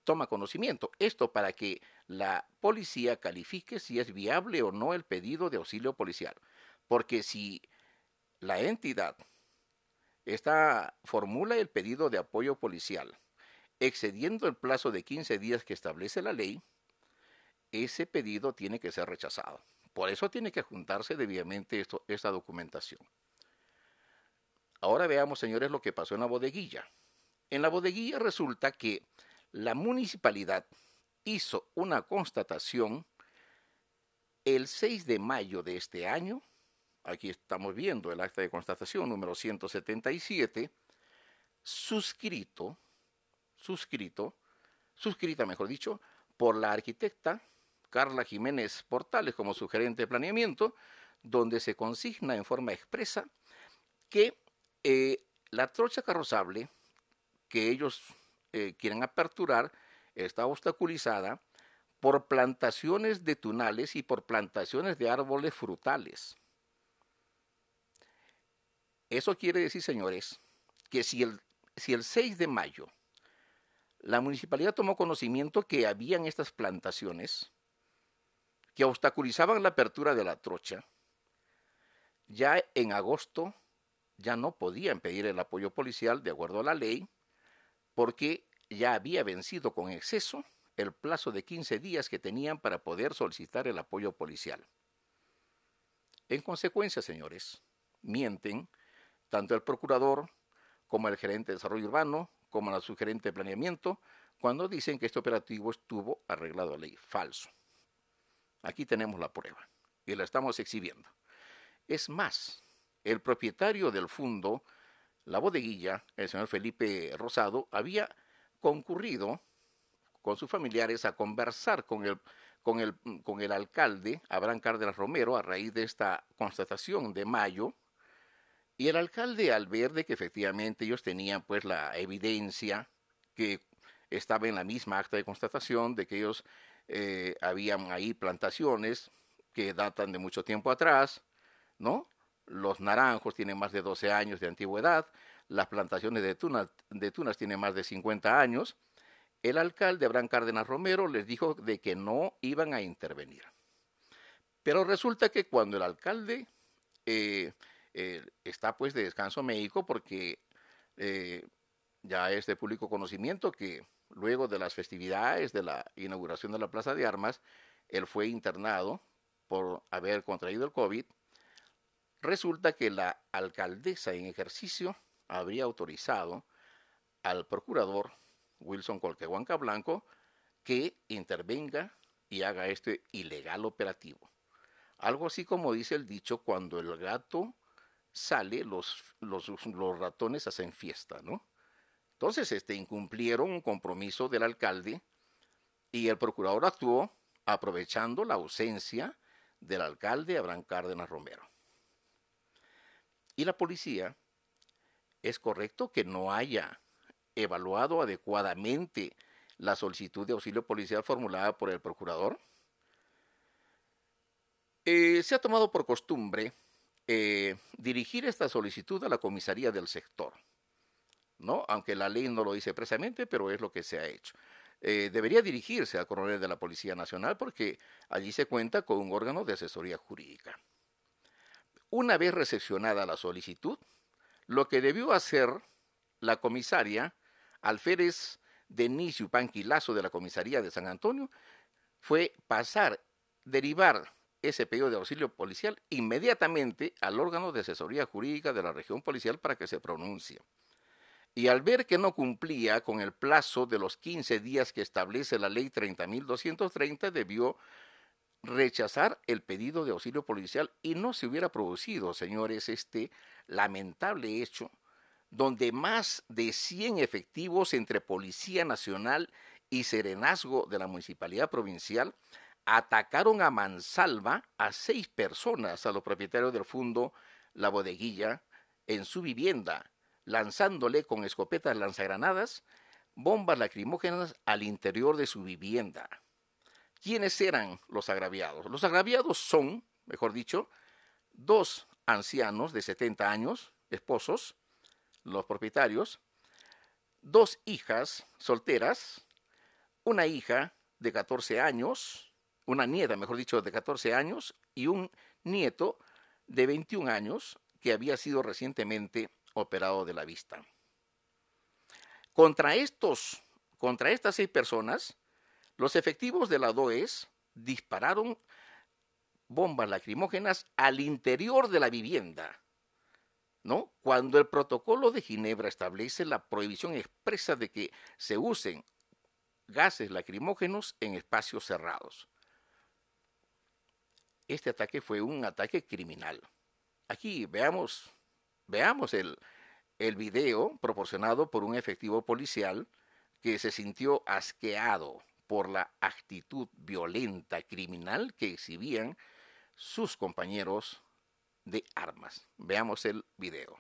toma conocimiento. Esto para que la policía califique si es viable o no el pedido de auxilio policial. Porque si la entidad está, formula el pedido de apoyo policial excediendo el plazo de 15 días que establece la ley, ese pedido tiene que ser rechazado. Por eso tiene que juntarse debidamente esta documentación. Ahora veamos, señores, lo que pasó en la bodeguilla. En la bodeguilla resulta que la municipalidad hizo una constatación el 6 de mayo de este año, aquí estamos viendo el acta de constatación número 177, suscrito, suscrito, suscrita mejor dicho, por la arquitecta Carla Jiménez Portales como sugerente de planeamiento, donde se consigna en forma expresa que eh, la trocha carrozable que ellos eh, quieren aperturar está obstaculizada por plantaciones de tunales y por plantaciones de árboles frutales. Eso quiere decir, señores, que si el, si el 6 de mayo la municipalidad tomó conocimiento que habían estas plantaciones que obstaculizaban la apertura de la trocha, ya en agosto ya no podían pedir el apoyo policial de acuerdo a la ley porque ya había vencido con exceso el plazo de 15 días que tenían para poder solicitar el apoyo policial. En consecuencia, señores, mienten tanto el procurador como el gerente de desarrollo urbano, como la sugerente de planeamiento, cuando dicen que este operativo estuvo arreglado a ley. Falso. Aquí tenemos la prueba y la estamos exhibiendo. Es más, el propietario del fondo, la bodeguilla, el señor Felipe Rosado, había concurrido con sus familiares a conversar con el, con el, con el alcalde, Abraham Cárdenas Romero, a raíz de esta constatación de mayo, y el alcalde, al ver que efectivamente ellos tenían pues la evidencia que estaba en la misma acta de constatación de que ellos eh, habían ahí plantaciones que datan de mucho tiempo atrás, ¿no? Los naranjos tienen más de 12 años de antigüedad, las plantaciones de, tunas, de tunas tienen más de 50 años. El alcalde Abraham Cárdenas Romero les dijo de que no iban a intervenir. Pero resulta que cuando el alcalde eh, eh, está pues de descanso médico porque eh, ya es de público conocimiento que luego de las festividades de la inauguración de la Plaza de Armas, él fue internado por haber contraído el COVID. Resulta que la alcaldesa en ejercicio habría autorizado al procurador Wilson Colquehuanca Blanco que intervenga y haga este ilegal operativo. Algo así como dice el dicho, cuando el gato sale, los, los, ratones hacen fiesta, ¿no? Entonces, este, incumplieron un compromiso del alcalde y el procurador actuó aprovechando la ausencia del alcalde Abraham Cárdenas Romero. Y la policía, es correcto que no haya evaluado adecuadamente la solicitud de auxilio policial formulada por el procurador. Eh, se ha tomado por costumbre eh, dirigir esta solicitud a la comisaría del sector, ¿no? Aunque la ley no lo dice precisamente, pero es lo que se ha hecho. Eh, debería dirigirse al coronel de la Policía Nacional porque allí se cuenta con un órgano de asesoría jurídica. Una vez recepcionada la solicitud, lo que debió hacer la comisaria Alférez Denis Panquilazo de la comisaría de San Antonio fue pasar, derivar ese pedido de auxilio policial inmediatamente al órgano de asesoría jurídica de la región policial para que se pronuncie. Y al ver que no cumplía con el plazo de los 15 días que establece la ley 30.230, debió rechazar el pedido de auxilio policial y no se hubiera producido, señores, este lamentable hecho donde más de 100 efectivos entre Policía Nacional y Serenazgo de la Municipalidad Provincial atacaron a mansalva a seis personas, a los propietarios del fondo La Bodeguilla, en su vivienda, lanzándole con escopetas lanzagranadas bombas lacrimógenas al interior de su vivienda. ¿Quiénes eran los agraviados? Los agraviados son, mejor dicho, dos ancianos de 70 años, esposos, los propietarios, dos hijas solteras, una hija de 14 años, una nieta, mejor dicho, de 14 años y un nieto de 21 años que había sido recientemente operado de la vista. Contra estos, contra estas seis personas, los efectivos de la DOES dispararon bombas lacrimógenas al interior de la vivienda, ¿no? Cuando el protocolo de Ginebra establece la prohibición expresa de que se usen gases lacrimógenos en espacios cerrados. Este ataque fue un ataque criminal. Aquí veamos, veamos el, el video proporcionado por un efectivo policial que se sintió asqueado por la actitud violenta criminal que exhibían sus compañeros de armas. Veamos el video.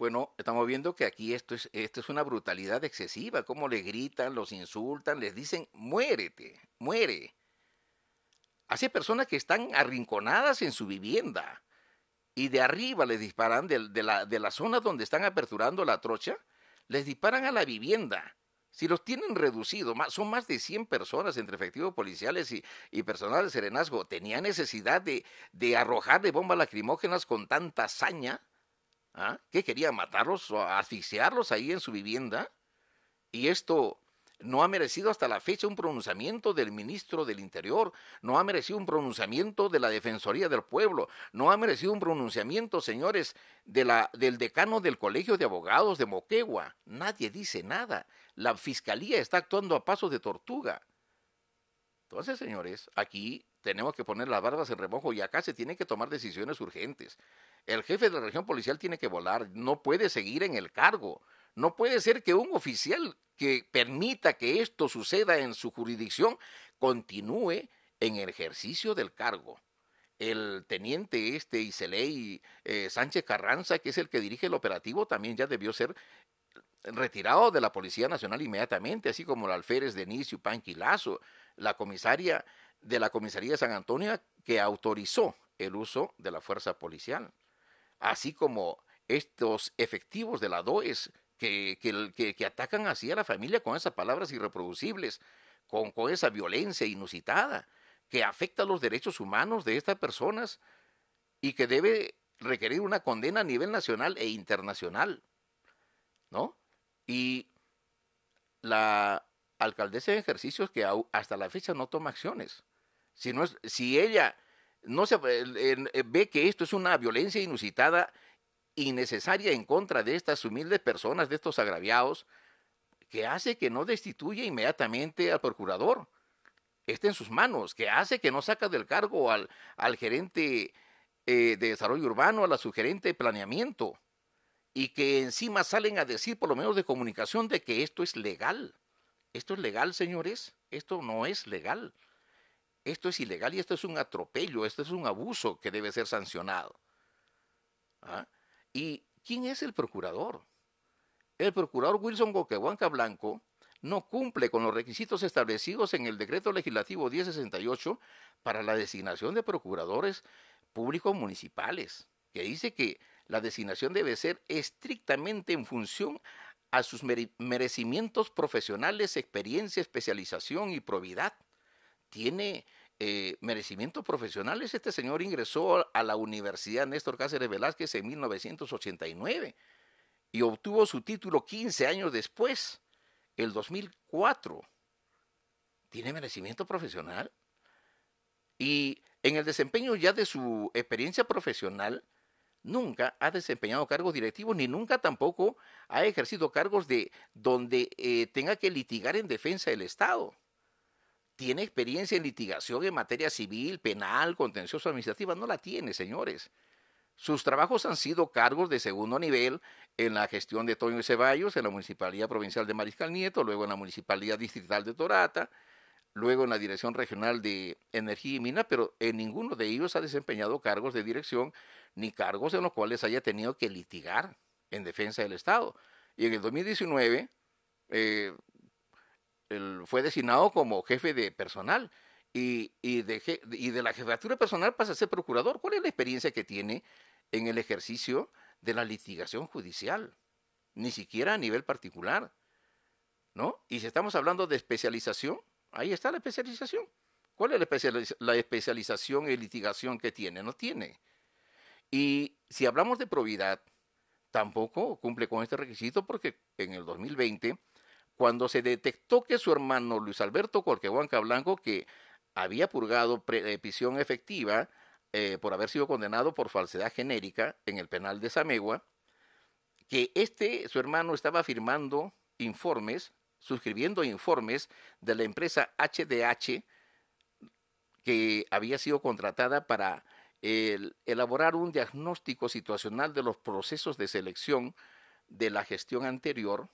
Bueno, estamos viendo que aquí esto es, esto es una brutalidad excesiva, cómo le gritan, los insultan, les dicen, muérete, muere. Hace personas que están arrinconadas en su vivienda y de arriba les disparan de, la, de la zona donde están aperturando la trocha, les disparan a la vivienda. Si los tienen reducido, son más de 100 personas entre efectivos policiales y, y personal de serenazgo, ¿tenía necesidad de, de arrojarle bombas lacrimógenas con tanta hazaña? ¿Ah? ¿Qué quería matarlos o asfixiarlos ahí en su vivienda? Y esto no ha merecido hasta la fecha un pronunciamiento del ministro del Interior, no ha merecido un pronunciamiento de la Defensoría del Pueblo, no ha merecido un pronunciamiento, señores, de la, del decano del Colegio de Abogados de Moquegua. Nadie dice nada. La Fiscalía está actuando a pasos de tortuga. Entonces, señores, aquí tenemos que poner las barbas en remojo y acá se tienen que tomar decisiones urgentes. El jefe de la región policial tiene que volar, no puede seguir en el cargo. No puede ser que un oficial que permita que esto suceda en su jurisdicción continúe en el ejercicio del cargo. El teniente este Iseley eh, Sánchez Carranza, que es el que dirige el operativo, también ya debió ser retirado de la Policía Nacional inmediatamente, así como el alférez Denisio Panquilazo, la comisaria de la Comisaría de San Antonio que autorizó el uso de la fuerza policial así como estos efectivos de la DOES que, que, atacan así a la familia con esas palabras irreproducibles, con, con esa violencia inusitada, que afecta los derechos humanos de estas personas y que debe requerir una condena a nivel nacional e internacional. ¿No? Y la alcaldesa de ejercicios que hasta la fecha no toma acciones. Si, no es, si ella no se eh, ve que esto es una violencia inusitada, innecesaria en contra de estas humildes personas, de estos agraviados, que hace que no destituya inmediatamente al procurador. Está en sus manos, que hace que no saca del cargo al, al gerente eh, de desarrollo urbano, a la sugerente de planeamiento, y que encima salen a decir, por lo menos de comunicación, de que esto es legal. ¿Esto es legal, señores? Esto no es legal. Esto es ilegal y esto es un atropello, esto es un abuso que debe ser sancionado. ¿Ah? ¿Y quién es el procurador? El procurador Wilson Goquehuanca Blanco no cumple con los requisitos establecidos en el decreto legislativo 1068 para la designación de procuradores públicos municipales, que dice que la designación debe ser estrictamente en función a sus merecimientos profesionales, experiencia, especialización y probidad tiene eh, merecimientos profesionales. Este señor ingresó a la Universidad Néstor Cáceres Velázquez en 1989 y obtuvo su título 15 años después, el 2004. ¿Tiene merecimiento profesional? Y en el desempeño ya de su experiencia profesional, nunca ha desempeñado cargos directivos ni nunca tampoco ha ejercido cargos de donde eh, tenga que litigar en defensa del Estado tiene experiencia en litigación en materia civil, penal, contencioso administrativa. No la tiene, señores. Sus trabajos han sido cargos de segundo nivel en la gestión de Toño Ceballos, en la Municipalidad Provincial de Mariscal Nieto, luego en la Municipalidad Distrital de Torata, luego en la Dirección Regional de Energía y Mina, pero en ninguno de ellos ha desempeñado cargos de dirección ni cargos en los cuales haya tenido que litigar en defensa del Estado. Y en el 2019 eh, fue designado como jefe de personal y, y, de, la jefatura personal pasa a ser procurador. ¿Cuál es la experiencia que tiene en el ejercicio de la litigación judicial? Ni siquiera a nivel particular. ¿no? Y si estamos hablando de especialización, ahí está la especialización. ¿Cuál es la, especialización y litigación que tiene? No tiene. Y si hablamos de probidad, tampoco cumple con este requisito porque en el 2020, cuando se detectó que su hermano Luis Alberto Colquehuanca Blanco, que había purgado eh, prisión efectiva eh, por haber sido condenado por falsedad genérica en el penal de Samegua, que este, su hermano, estaba firmando informes, suscribiendo informes de la empresa HDH, que había sido contratada para elaborar un diagnóstico situacional de los procesos de selección de la gestión anterior,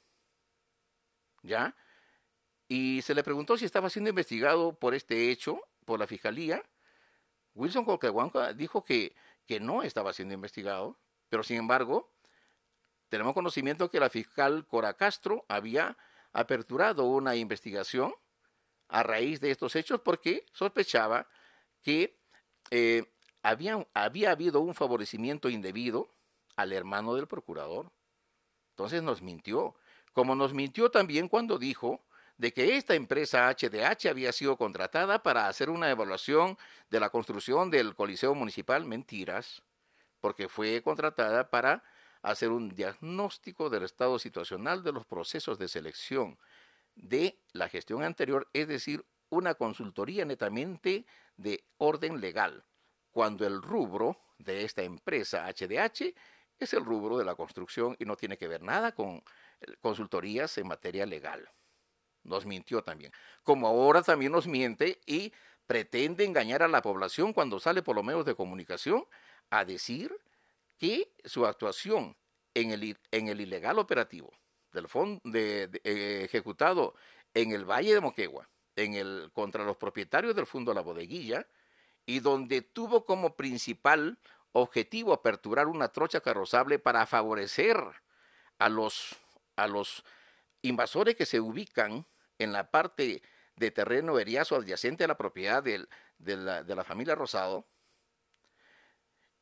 ¿ya? Y se le preguntó si estaba siendo investigado por este hecho, por la fiscalía. Wilson Colquehuanca dijo que, que no estaba siendo investigado, pero sin embargo, tenemos conocimiento que la fiscal Cora Castro había aperturado una investigación a raíz de estos hechos porque sospechaba que eh, había, habido un favorecimiento indebido al hermano del procurador. Entonces nos mintió, como nos mintió también cuando dijo de que esta empresa HDH había sido contratada para hacer una evaluación de la construcción del Coliseo Municipal. Mentiras, porque fue contratada para hacer un diagnóstico del estado situacional de los procesos de selección de la gestión anterior, es decir, una consultoría netamente de orden legal, cuando el rubro de esta empresa HDH es el rubro de la construcción y no tiene que ver nada con eh, consultorías en materia legal. Nos mintió también. Como ahora también nos miente y pretende engañar a la población cuando sale por los medios de comunicación a decir que su actuación en el, en el ilegal operativo del fondo eh, ejecutado en el Valle de Moquegua, en el, contra los propietarios del Fondo La Bodeguilla, y donde tuvo como principal objetivo aperturar una trocha carrozable para favorecer a los, a los invasores que se ubican en la parte de terreno eriazo adyacente a la propiedad de, la, de la familia Rosado,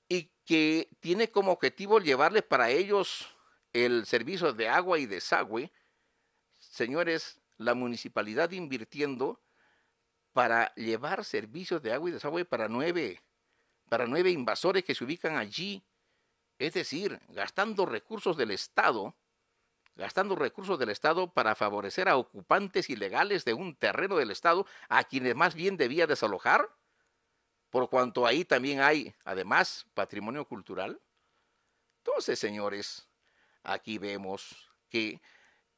y que tiene como objetivo llevarles para ellos el servicio de agua y desagüe, señores, la municipalidad invirtiendo para llevar servicios de agua y desagüe para nueve, para nueve invasores que se ubican allí, es decir, gastando recursos del Estado, gastando recursos del Estado para favorecer a ocupantes ilegales de un terreno del Estado a quienes más bien debía desalojar, por cuanto ahí también hay, además, patrimonio cultural. Entonces, señores, Aquí vemos que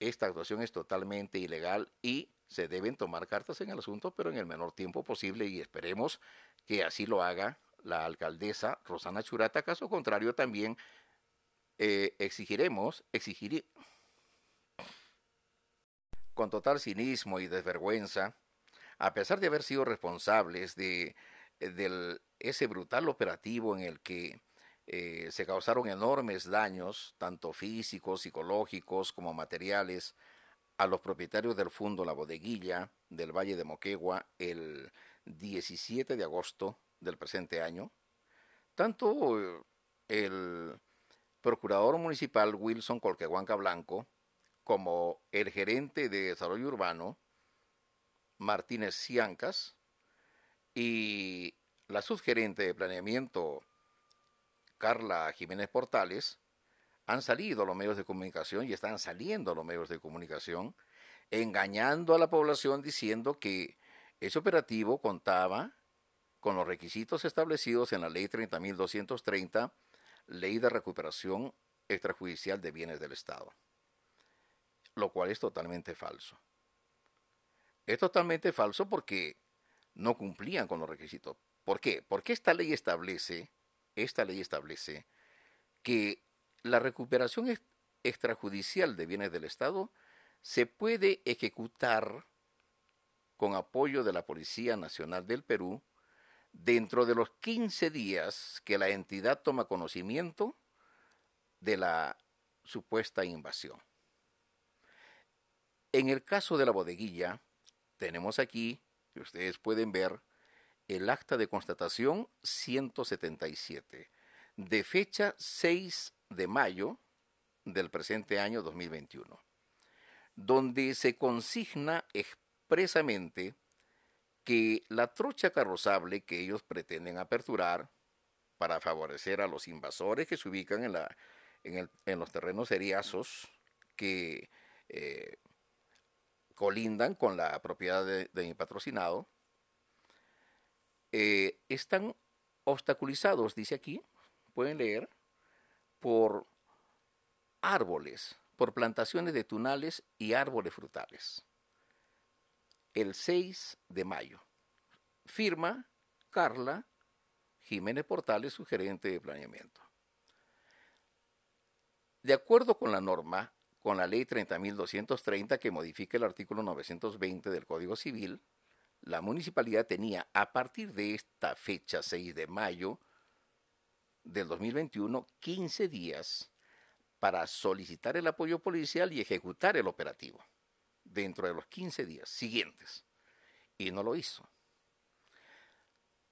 esta actuación es totalmente ilegal y se deben tomar cartas en el asunto, pero en el menor tiempo posible y esperemos que así lo haga la alcaldesa Rosana Churata. Caso contrario, también eh, exigiremos, exigir con total cinismo y desvergüenza, a pesar de haber sido responsables de, de ese brutal operativo en el que eh, se causaron enormes daños, tanto físicos, psicológicos como materiales, a los propietarios del fondo La Bodeguilla del Valle de Moquegua el 17 de agosto del presente año. Tanto eh, el procurador municipal Wilson Colquehuanca Blanco como el gerente de desarrollo urbano Martínez Ciancas y la subgerente de planeamiento Carla Jiménez Portales, han salido los medios de comunicación y están saliendo los medios de comunicación engañando a la población diciendo que ese operativo contaba con los requisitos establecidos en la ley 30.230, ley de recuperación extrajudicial de bienes del Estado, lo cual es totalmente falso. Es totalmente falso porque no cumplían con los requisitos. ¿Por qué? Porque esta ley establece esta ley establece que la recuperación extrajudicial de bienes del Estado se puede ejecutar con apoyo de la Policía Nacional del Perú dentro de los 15 días que la entidad toma conocimiento de la supuesta invasión. En el caso de la bodeguilla, tenemos aquí, ustedes pueden ver, el acta de constatación 177, de fecha 6 de mayo del presente año 2021. donde se consigna expresamente que la trocha carrozable que ellos pretenden aperturar para favorecer a los invasores que se ubican en, la, en, los terrenos eriazos que eh, colindan con la propiedad de, mi patrocinado, eh, están obstaculizados, dice aquí, pueden leer, por árboles, por plantaciones de tunales y árboles frutales. El 6 de mayo. Firma Carla Jiménez Portales, su gerente de planeamiento. De acuerdo con la norma, con la ley 30.230 que modifica el artículo 920 del Código Civil, la municipalidad tenía a partir de esta fecha 6 de mayo del 2021 15 días para solicitar el apoyo policial y ejecutar el operativo dentro de los 15 días siguientes. Y no lo hizo.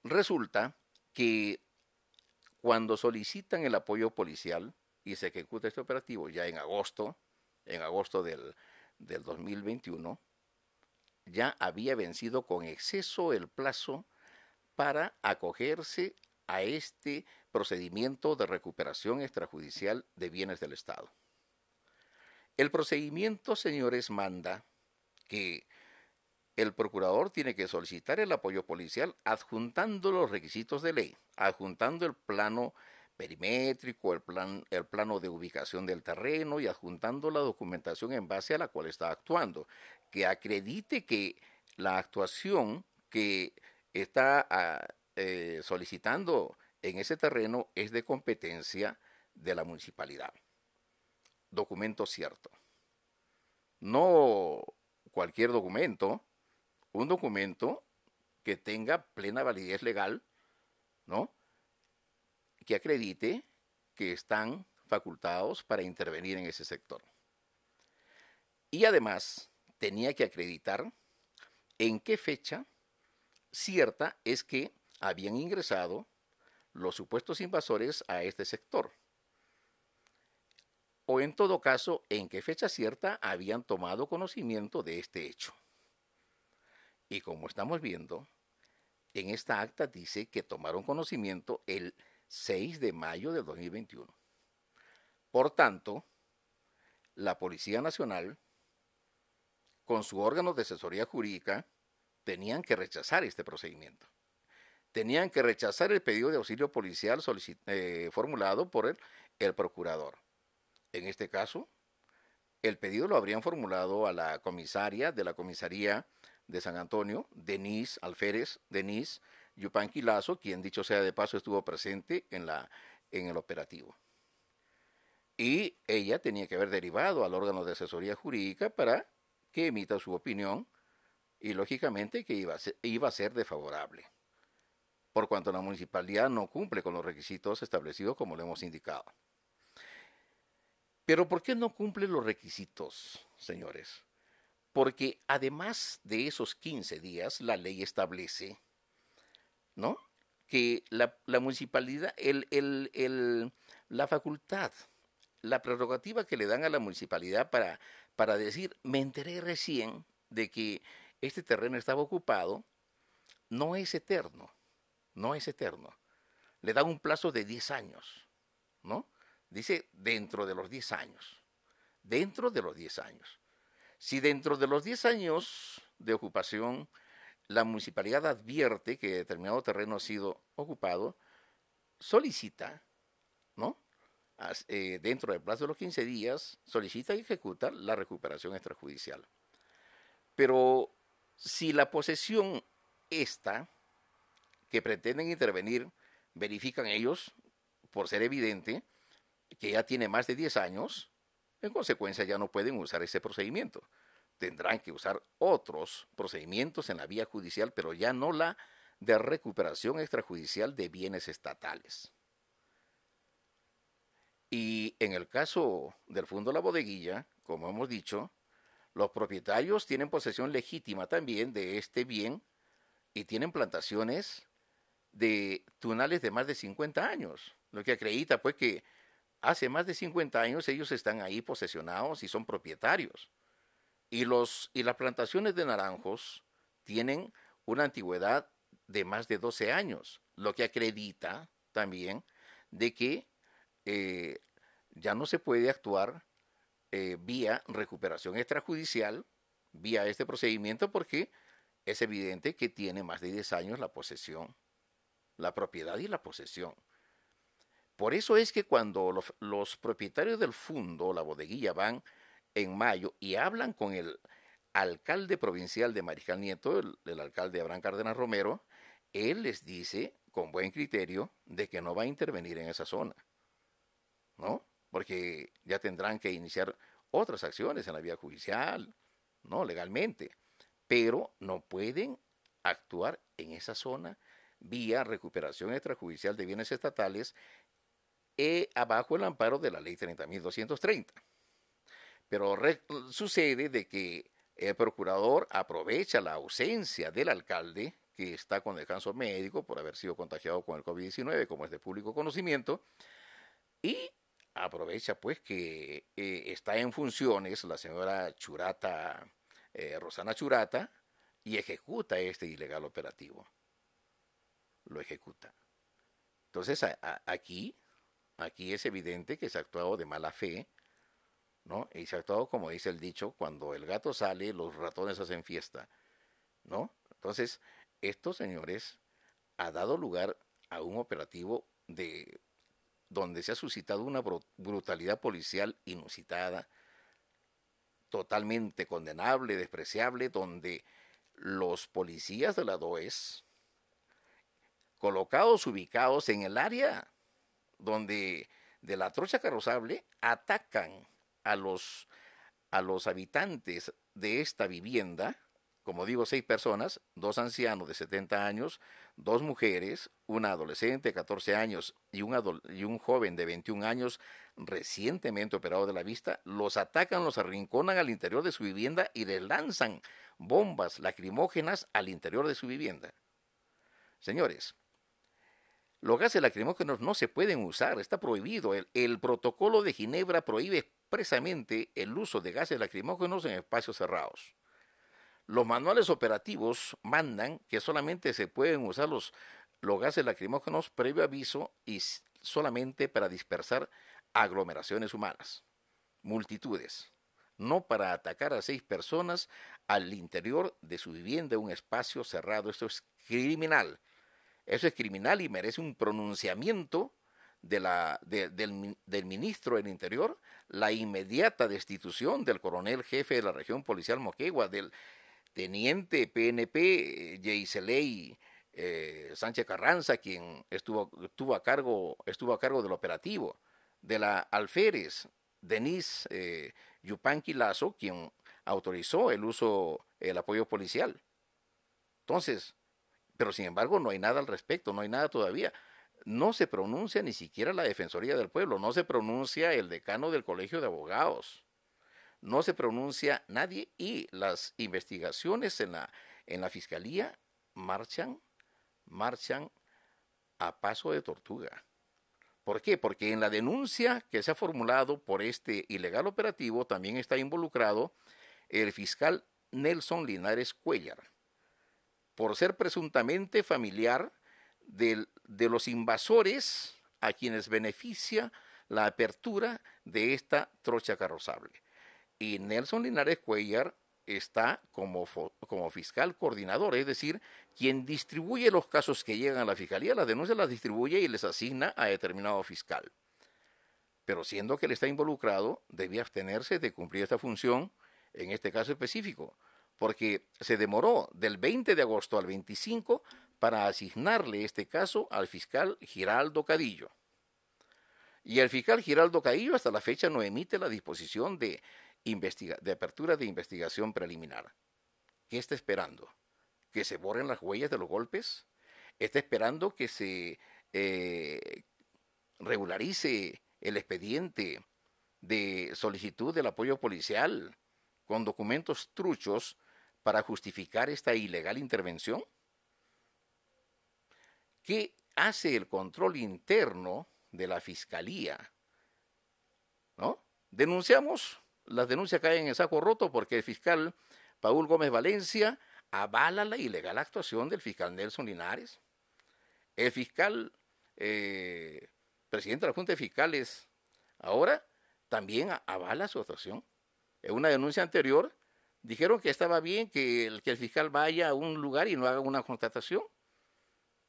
Resulta que cuando solicitan el apoyo policial y se ejecuta este operativo ya en agosto, en agosto del, del 2021, ya había vencido con exceso el plazo para acogerse a este procedimiento de recuperación extrajudicial de bienes del Estado. El procedimiento, señores, manda que el procurador tiene que solicitar el apoyo policial adjuntando los requisitos de ley, adjuntando el plano perimétrico, el, plan, el plano de ubicación del terreno y adjuntando la documentación en base a la cual está actuando, que acredite que la actuación que está ah, eh, solicitando en ese terreno es de competencia de la municipalidad. Documento cierto. No cualquier documento, un documento que tenga plena validez legal, ¿no? Que acredite que están facultados para intervenir en ese sector. Y además tenía que acreditar en qué fecha cierta es que habían ingresado los supuestos invasores a este sector. O en todo caso, en qué fecha cierta habían tomado conocimiento de este hecho. Y como estamos viendo, en esta acta dice que tomaron conocimiento el 6 de mayo del 2021. Por tanto, la Policía Nacional, con su órgano de asesoría jurídica, tenían que rechazar este procedimiento tenían que rechazar el pedido de auxilio policial eh, formulado por el, procurador. En este caso, el pedido lo habrían formulado a la comisaria de la comisaría de San Antonio, Denise Alférez, Denise Yupanquilazo, quien dicho sea de paso estuvo presente en el operativo. Y ella tenía que haber derivado al órgano de asesoría jurídica para que emita su opinión y lógicamente que iba a ser, iba a ser desfavorable por cuanto la municipalidad no cumple con los requisitos establecidos como lo hemos indicado. Pero ¿por qué no cumple los requisitos, señores? Porque además de esos 15 días, la ley establece, ¿no? Que la, municipalidad, el, la facultad, la prerrogativa que le dan a la municipalidad para, para decir, me enteré recién de que este terreno estaba ocupado, no es eterno no es eterno. Le da un plazo de 10 años, ¿no? Dice dentro de los 10 años. Dentro de los 10 años. Si dentro de los 10 años de ocupación la municipalidad advierte que determinado terreno ha sido ocupado, solicita, ¿no? Eh, dentro del plazo de los 15 días, solicita y ejecuta la recuperación extrajudicial. Pero si la posesión está que pretenden intervenir verifican ellos, por ser evidente, que ya tiene más de 10 años, en consecuencia ya no pueden usar ese procedimiento. Tendrán que usar otros procedimientos en la vía judicial, pero ya no la de recuperación extrajudicial de bienes estatales. Y en el caso del Fondo La Bodeguilla, como hemos dicho, los propietarios tienen posesión legítima también de este bien y tienen plantaciones de tunales de más de 50 años, lo que acredita pues que hace más de 50 años ellos están ahí posesionados y son propietarios. Y, los, y las plantaciones de naranjos tienen una antigüedad de más de 12 años, lo que acredita también de que eh, ya no se puede actuar eh, vía recuperación extrajudicial, vía este procedimiento, porque es evidente que tiene más de 10 años la posesión, la propiedad y la posesión. Por eso es que cuando los, propietarios del fondo, la bodeguilla, van en mayo y hablan con el alcalde provincial de Mariscal Nieto, el, el, alcalde Abraham Cárdenas Romero, él les dice con buen criterio de que no va a intervenir en esa zona. ¿No? Porque ya tendrán que iniciar otras acciones en la vía judicial, ¿no? Legalmente. Pero no pueden actuar en esa zona vía recuperación extrajudicial de bienes estatales e abajo el amparo de la ley 30.230. Pero sucede de que el procurador aprovecha la ausencia del alcalde, que está con descanso médico por haber sido contagiado con el COVID-19, como es de público conocimiento, y aprovecha pues que eh, está en funciones la señora Churata, eh, Rosana Churata, y ejecuta este ilegal operativo. Lo ejecuta. Entonces aquí Aquí es evidente que se ha actuado de mala fe, ¿no? Y se ha actuado, como dice el dicho, cuando el gato sale, los ratones hacen fiesta, ¿no? Entonces, esto, señores, ha dado lugar a un operativo de donde se ha suscitado una brutalidad policial inusitada, totalmente condenable, despreciable, donde los policías de la DOES, colocados, ubicados en el área donde de la trocha carrozable atacan a los, a los habitantes de esta vivienda, como digo, seis personas, dos ancianos de 70 años, dos mujeres, una adolescente de 14 años y un, y un joven de 21 años recientemente operado de la vista, los atacan, los arrinconan al interior de su vivienda y les lanzan bombas lacrimógenas al interior de su vivienda. Señores, los gases lacrimógenos no se pueden usar, está prohibido. El, protocolo de Ginebra prohíbe expresamente el uso de gases lacrimógenos en espacios cerrados. Los manuales operativos mandan que solamente se pueden usar los, los gases lacrimógenos previo aviso y solamente para dispersar aglomeraciones humanas, multitudes, no para atacar a seis personas al interior de su vivienda, un espacio cerrado. Esto es criminal. Eso es criminal y merece un pronunciamiento del, del, ministro del Interior, la inmediata destitución del coronel jefe de la región policial Moquegua, del teniente PNP Jaiseley eh, Sánchez Carranza, quien estuvo, estuvo, a cargo, estuvo a cargo del operativo, de la alférez Denise eh, Yupanqui Lazo, quien autorizó el uso, el apoyo policial. Entonces, pero sin embargo no hay nada al respecto, no hay nada todavía. No se pronuncia ni siquiera la Defensoría del Pueblo, no se pronuncia el decano del Colegio de Abogados, no se pronuncia nadie y las investigaciones en la, en la Fiscalía marchan, marchan a paso de tortuga. ¿Por qué? Porque en la denuncia que se ha formulado por este ilegal operativo también está involucrado el fiscal Nelson Linares Cuellar por ser presuntamente familiar de, los invasores a quienes beneficia la apertura de esta trocha carrozable. Y Nelson Linares Cuellar está como, como fiscal coordinador, es decir, quien distribuye los casos que llegan a la fiscalía, las denuncias las distribuye y les asigna a determinado fiscal. Pero siendo que él está involucrado, debía abstenerse de cumplir esta función en este caso específico, porque se demoró del 20 de agosto al 25 para asignarle este caso al fiscal Giraldo Cadillo. Y el fiscal Giraldo Cadillo hasta la fecha no emite la disposición de, apertura de investigación preliminar. ¿Qué está esperando? ¿Que se borren las huellas de los golpes? ¿Está esperando que se eh, regularice el expediente de solicitud del apoyo policial con documentos truchos para justificar esta ilegal intervención? ¿Qué hace el control interno de la fiscalía? ¿No? Denunciamos las denuncias caen en saco roto porque el fiscal Paul Gómez Valencia avala la ilegal actuación del fiscal Nelson Linares. El fiscal, eh, presidente de la Junta de Fiscales, ahora también avala su actuación. En una denuncia anterior dijeron que estaba bien que el, que el fiscal vaya a un lugar y no haga una constatación.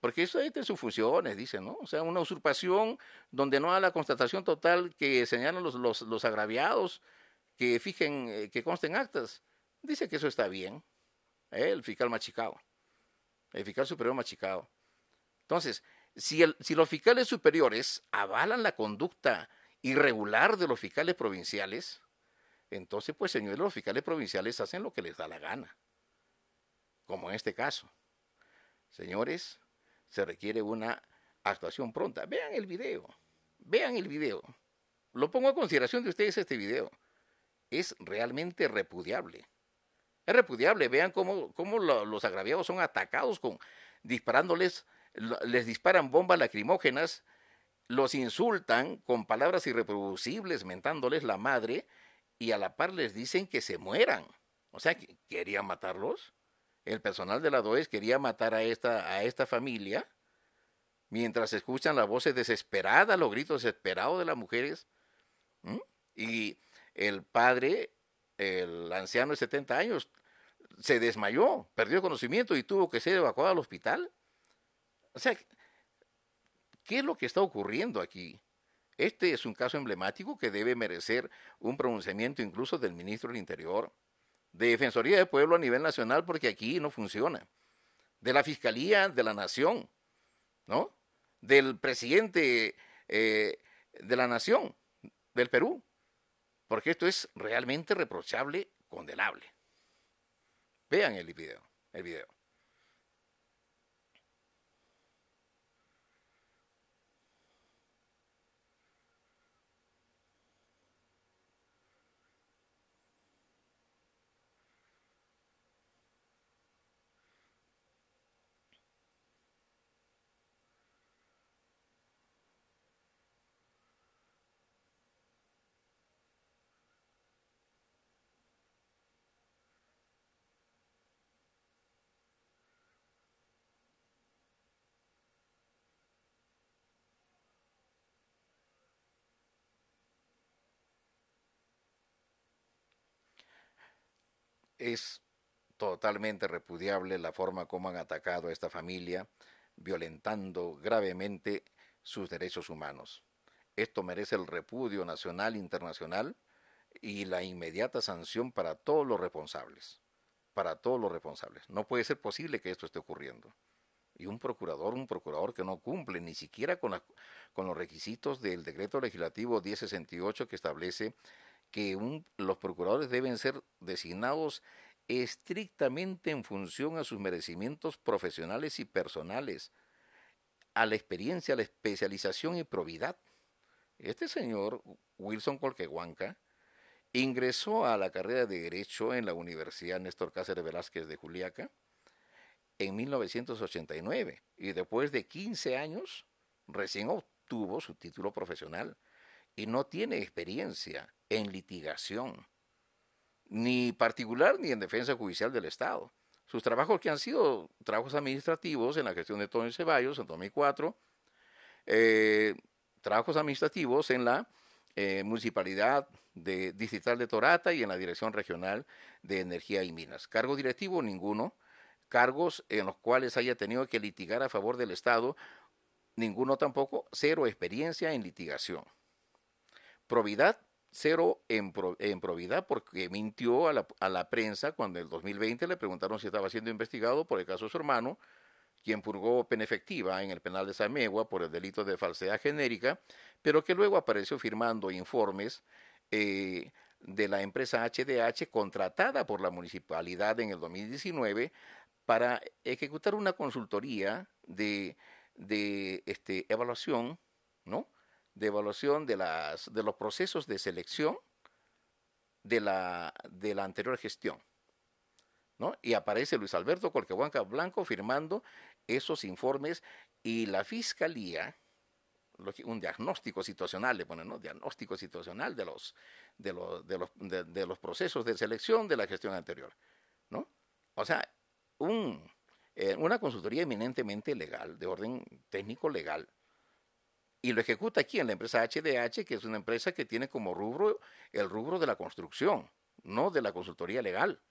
Porque eso es de sus funciones, dicen, ¿no? O sea, una usurpación donde no haga la constatación total que señalan los, los, los agraviados, que fijen, eh, que consten actas. Dice que eso está bien. ¿eh? El fiscal machicado. El fiscal superior machicado. Entonces, si, el, si los fiscales superiores avalan la conducta irregular de los fiscales provinciales, entonces, pues, señores, los fiscales provinciales hacen lo que les da la gana. Como en este caso. Señores, se requiere una actuación pronta. Vean el video. Vean el video. Lo pongo a consideración de ustedes este video. Es realmente repudiable. Es repudiable. Vean cómo, cómo los agraviados son atacados con disparándoles, les disparan bombas lacrimógenas, los insultan con palabras irreproducibles, mentándoles la madre, y a la par les dicen que se mueran. O sea, querían matarlos. El personal de la DOES quería matar a esta, a esta familia, mientras escuchan las voces desesperadas, los gritos desesperados de las mujeres. Y el padre, el anciano de 70 años, se desmayó, perdió conocimiento y tuvo que ser evacuado al hospital. O sea, ¿qué es lo que está ocurriendo aquí? Este es un caso emblemático que debe merecer un pronunciamiento incluso del ministro del Interior, de Defensoría del Pueblo a nivel nacional, porque aquí no funciona, de la Fiscalía de la Nación, ¿no? Del presidente eh, de la Nación, del Perú, porque esto es realmente reprochable, condenable. Vean el video, el video. Es totalmente repudiable la forma como han atacado a esta familia, violentando gravemente sus derechos humanos. Esto merece el repudio nacional e internacional y la inmediata sanción para todos los responsables. Para todos los responsables. No puede ser posible que esto esté ocurriendo. Y un procurador, un procurador que no cumple ni siquiera con, con los requisitos del decreto legislativo 1068 que establece que los procuradores deben ser designados estrictamente en función a sus merecimientos profesionales y personales, a la experiencia, a la especialización y probidad. Este señor, Wilson Colquehuanca, ingresó a la carrera de Derecho en la Universidad Néstor Cáceres Velázquez de Juliaca en 1989 y después de 15 años recién obtuvo su título profesional y no tiene experiencia en litigación, ni particular ni en defensa judicial del Estado. Sus trabajos que han sido trabajos administrativos en la gestión de Tony Ceballos en 2004, eh, trabajos administrativos en la eh, Municipalidad de, Distrital de Torata y en la Dirección Regional de Energía y Minas. Cargo directivo, ninguno. Cargos en los cuales haya tenido que litigar a favor del Estado, ninguno tampoco. Cero experiencia en litigación. Probidad, cero en, probidad porque mintió a la, a la, prensa cuando en el 2020 le preguntaron si estaba siendo investigado por el caso de su hermano, quien purgó pena efectiva en el penal de Samegua por el delito de falsedad genérica, pero que luego apareció firmando informes eh, de la empresa HDH contratada por la municipalidad en el 2019 para ejecutar una consultoría de, de este, evaluación, ¿no? De evaluación de, las, de los procesos de selección de la, de la anterior gestión. ¿no? Y aparece Luis Alberto Colquehuanca Blanco firmando esos informes y la fiscalía, un diagnóstico situacional, le ponen, ¿no? Diagnóstico situacional de los, de los, de los, de, los procesos de selección de la gestión anterior, ¿no? O sea, un, eh, una consultoría eminentemente legal, de orden técnico legal, y lo ejecuta aquí en la empresa HDH, que es una empresa que tiene como rubro el rubro de la construcción, no de la consultoría legal.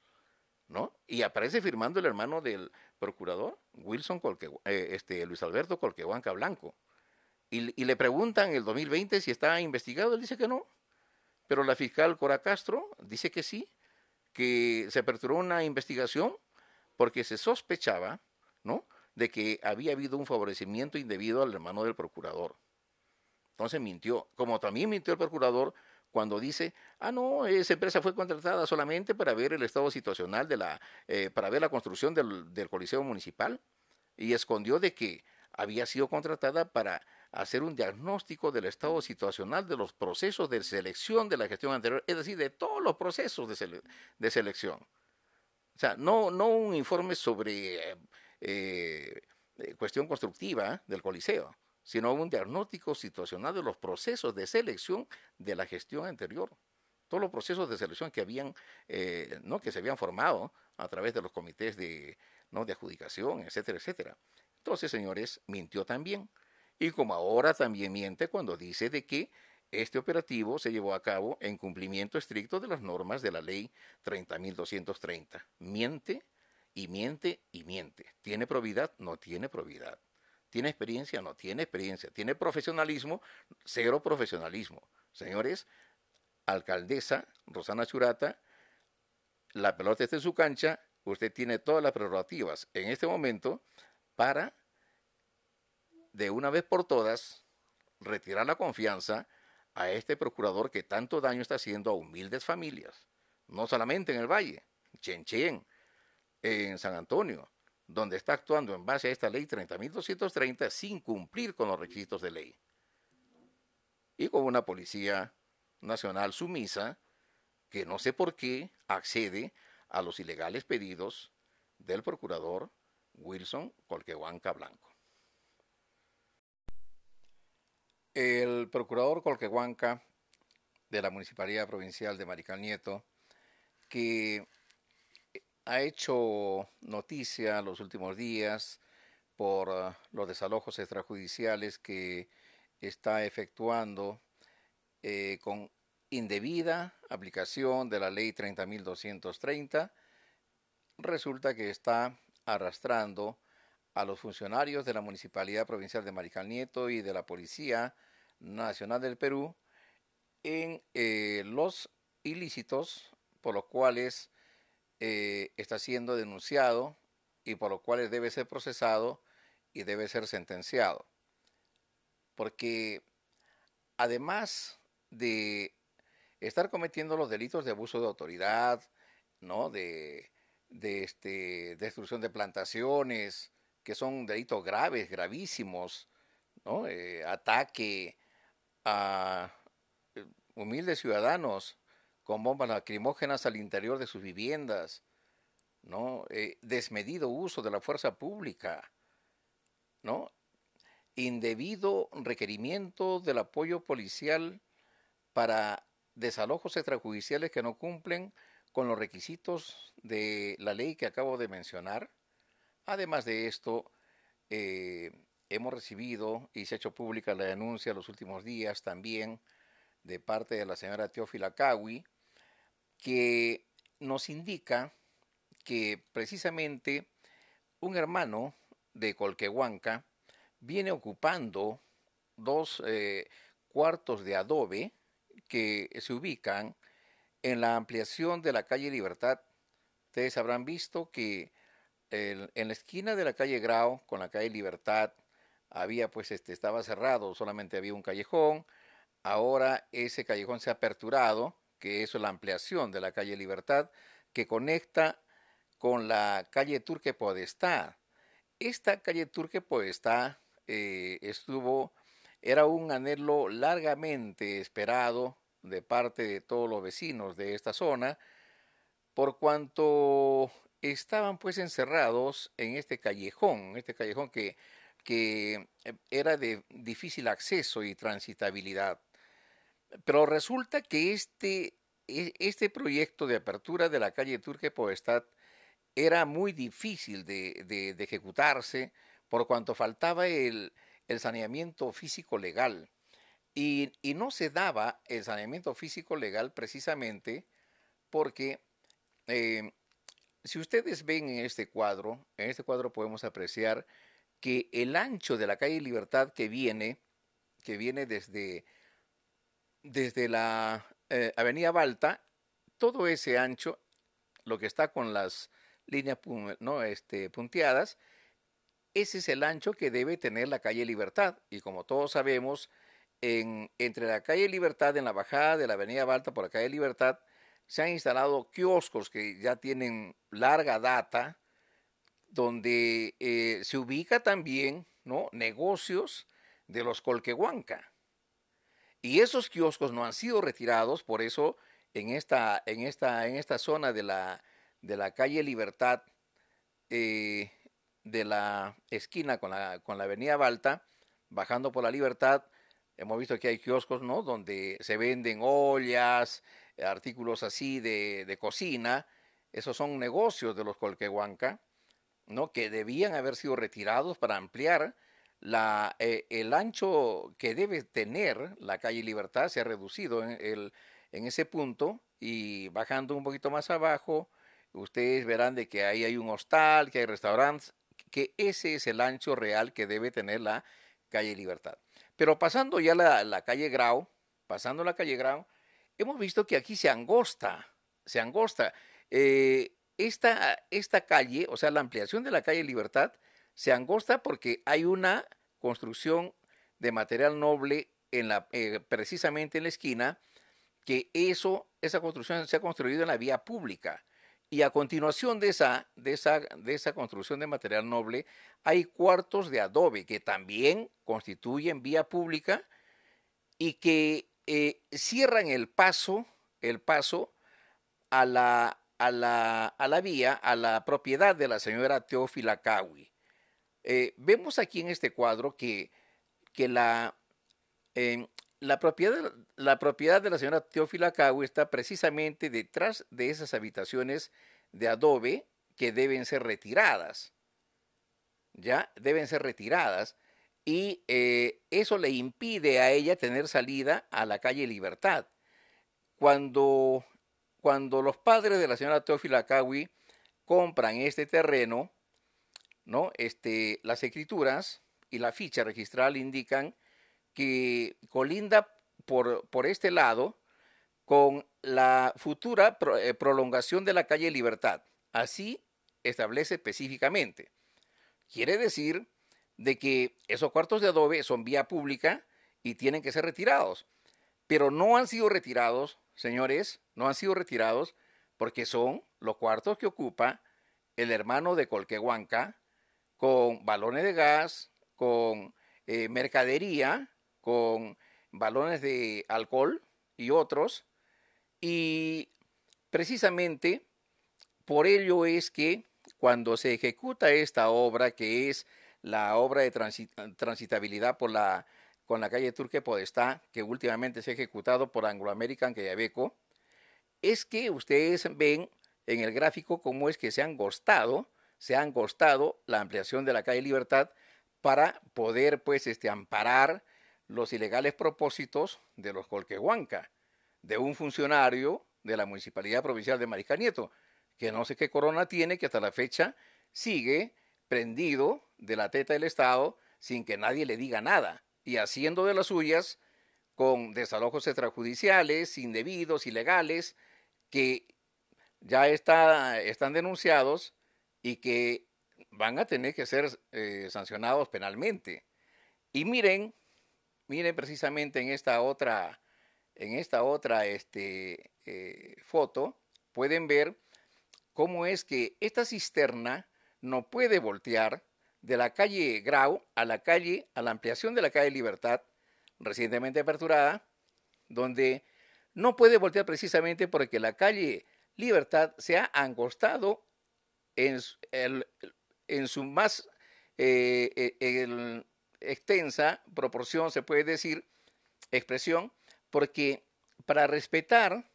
¿no? Y aparece firmando el hermano del procurador, Wilson Colque, eh, este, Luis Alberto Colquehuanca Blanco. Y, le preguntan en el 2020 si está investigado, él dice que no. Pero la fiscal Cora Castro dice que sí, que se aperturó una investigación porque se sospechaba, ¿no? De que había habido un favorecimiento indebido al hermano del procurador. Entonces mintió. Como también mintió el procurador cuando dice, ah, no, esa empresa fue contratada solamente para ver el estado situacional de la, eh, para ver la construcción del, Coliseo Municipal y escondió de que había sido contratada para hacer un diagnóstico del estado situacional de los procesos de selección de la gestión anterior, es decir, de todos los procesos de, de selección. O sea, no, no un informe sobre eh, eh, cuestión constructiva del Coliseo, sino un diagnóstico situacional de los procesos de selección de la gestión anterior. Todos los procesos de selección que habían, eh, ¿no? que se habían formado a través de los comités de, ¿no? de adjudicación, etcétera, etcétera. Entonces, señores, mintió también. Y como ahora también miente cuando dice de que este operativo se llevó a cabo en cumplimiento estricto de las normas de la ley 30.230. Miente y miente y miente. ¿Tiene probidad? No tiene probidad. ¿Tiene experiencia? No tiene experiencia. ¿Tiene profesionalismo? Cero profesionalismo. Señores, alcaldesa Rosana Churata, la pelota está en su cancha, usted tiene todas las prerrogativas en este momento para, de una vez por todas, retirar la confianza a este procurador que tanto daño está haciendo a humildes familias, no solamente en el Valle, Chenchen, en San Antonio, donde está actuando en base a esta ley 30.230 sin cumplir con los requisitos de ley. Y con una policía nacional sumisa que no sé por qué accede a los ilegales pedidos del procurador Wilson Colquehuanca Blanco. El procurador Colquehuanca de la Municipalidad Provincial de Marical Nieto, que ha hecho noticia los últimos días por ah, los desalojos extrajudiciales que está efectuando eh, con indebida aplicación de la ley 30.230, resulta que está arrastrando a los funcionarios de la Municipalidad Provincial de Marical Nieto y de la Policía Nacional del Perú en eh, los ilícitos por los cuales eh, está siendo denunciado y por lo cual debe ser procesado y debe ser sentenciado. Porque además de estar cometiendo los delitos de abuso de autoridad, ¿no? de, de este, destrucción de plantaciones, que son delitos graves, gravísimos, ¿no? Eh, ataque a eh, humildes ciudadanos, con bombas lacrimógenas al interior de sus viviendas, ¿no? Eh, desmedido uso de la fuerza pública, ¿no? Indebido requerimiento del apoyo policial para desalojos extrajudiciales que no cumplen con los requisitos de la ley que acabo de mencionar. Además de esto, eh, hemos recibido y se ha hecho pública la denuncia los últimos días también de parte de la señora Teófila Cawi, que nos indica que precisamente un hermano de Colquehuanca viene ocupando dos eh, cuartos de adobe que se ubican en la ampliación de la calle Libertad. Ustedes habrán visto que en la esquina de la calle Grau con la calle Libertad había pues este estaba cerrado, solamente había un callejón. Ahora ese callejón se ha aperturado que es la ampliación de la calle Libertad, que conecta con la calle Turque Podestá. Esta calle Turque Podestá eh, estuvo, era un anhelo largamente esperado de parte de todos los vecinos de esta zona, por cuanto estaban pues encerrados en este callejón, este callejón que que eh, era de difícil acceso y transitabilidad. Pero resulta que este, e, este proyecto de apertura de la calle Turque Poestat era muy difícil de, ejecutarse por cuanto faltaba el, saneamiento físico legal. Y, no se daba el saneamiento físico legal precisamente porque eh, si ustedes ven en este cuadro, en este cuadro podemos apreciar que el ancho de la calle Libertad que viene, que viene desde, desde la eh, Avenida Balta, todo ese ancho, lo que está con las líneas ¿no? este, punteadas, ese es el ancho que debe tener la calle Libertad. Y como todos sabemos, en, entre la calle Libertad, en la bajada de la Avenida Balta por la calle Libertad, se han instalado kioscos que ya tienen larga data, donde eh, se ubica también ¿no? negocios de los Colquehuanca. Y esos kioscos no han sido retirados, por eso en esta, en esta, en esta zona de la, de la calle Libertad, eh, de la esquina con la, con la avenida Balta, bajando por la Libertad, hemos visto que hay kioscos, ¿no? Donde se venden ollas, artículos así de, de cocina. Esos son negocios de los Colquehuanca. ¿no? que debían haber sido retirados para ampliar eh, el ancho que debe tener la calle Libertad se ha reducido en, ese punto y bajando un poquito más abajo, ustedes verán de que ahí hay un hostal, que hay restaurantes, que ese es el ancho real que debe tener la calle Libertad. Pero pasando ya la, la calle Grau, pasando la calle Grau, hemos visto que aquí se angosta, se angosta. Eh, esta, esta calle, o sea, la ampliación de la calle Libertad, se angosta porque hay una construcción de material noble en la, eh, precisamente en la esquina, que eso, esa construcción se ha construido en la vía pública. Y a continuación de esa, de esa, de esa construcción de material noble, hay cuartos de adobe que también constituyen vía pública y que eh, cierran el paso, el paso a la, a la, a la vía, a la propiedad de la señora Teófila Cawi. Eh, vemos aquí en este cuadro que, que la, em, la, propiedad, la propiedad de la señora Teófila Cawi está precisamente detrás de esas habitaciones de adobe que deben ser retiradas. ¿Ya? Deben ser retiradas. Y eh, eso le impide a ella tener salida a la calle Libertad. Cuando cuando los padres de la señora Teófila Cawi compran este terreno, ¿no? Este, las escrituras y la ficha registral indican que colinda por, por este lado con la futura eh, prolongación de la calle Libertad. Así establece específicamente. Quiere decir de que esos cuartos de adobe son vía pública y tienen que ser retirados, pero no han sido retirados señores, no han sido retirados porque son los cuartos que ocupa el hermano de Colquehuanca con balones de gas, con eh, mercadería, con balones de alcohol y otros. Y precisamente por ello es que cuando se ejecuta esta obra, que es la obra de transitabilidad con la calle Turque Podestá, que últimamente se ha ejecutado por Anglo American Queyabeco, es que ustedes ven en el gráfico cómo es que se han gostado, se han gostado la ampliación de la calle Libertad para poder pues este amparar los ilegales propósitos de los Colquehuanca, de un funcionario de la Municipalidad Provincial de Mariscal Nieto, que no sé qué corona tiene, que hasta la fecha sigue prendido de la teta del Estado sin que nadie le diga nada y haciendo de las suyas con desalojos extrajudiciales, indebidos, ilegales, que ya está, están denunciados y que van a tener que ser eh, sancionados penalmente. Y miren, miren precisamente en esta otra, en esta otra este, eh, foto, pueden ver cómo es que esta cisterna no puede voltear de la calle Grau a la calle, a la ampliación de la calle Libertad, recientemente aperturada, donde no puede voltear precisamente porque la calle Libertad se ha angostado en, su más eh, extensa proporción, se puede decir, expresión, porque para respetar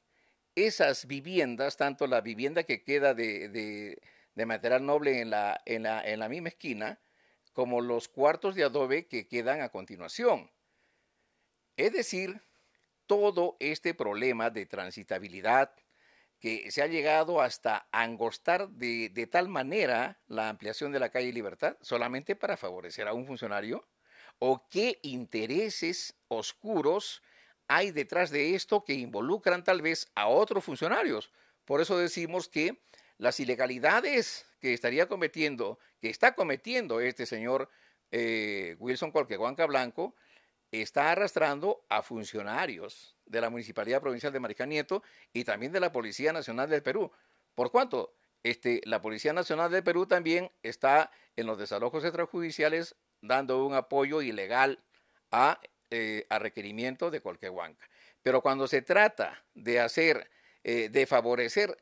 esas viviendas, tanto la vivienda que queda de, material noble en la, en, la, en la misma esquina, como los cuartos de adobe que quedan a continuación. Es decir, todo este problema de transitabilidad que se ha llegado hasta angostar de, de, tal manera la ampliación de la calle Libertad solamente para favorecer a un funcionario? ¿O qué intereses oscuros hay detrás de esto que involucran tal vez a otros funcionarios? Por eso decimos que las ilegalidades que estaría cometiendo, que está cometiendo este señor eh, Wilson Colquehuanca Blanco, está arrastrando a funcionarios de la Municipalidad Provincial de Mariscal Nieto y también de la Policía Nacional del Perú. ¿Por cuánto? Este, la Policía Nacional del Perú también está en los desalojos extrajudiciales dando un apoyo ilegal a, eh, a requerimiento de Colquehuanca. Pero cuando se trata de hacer, eh, de favorecer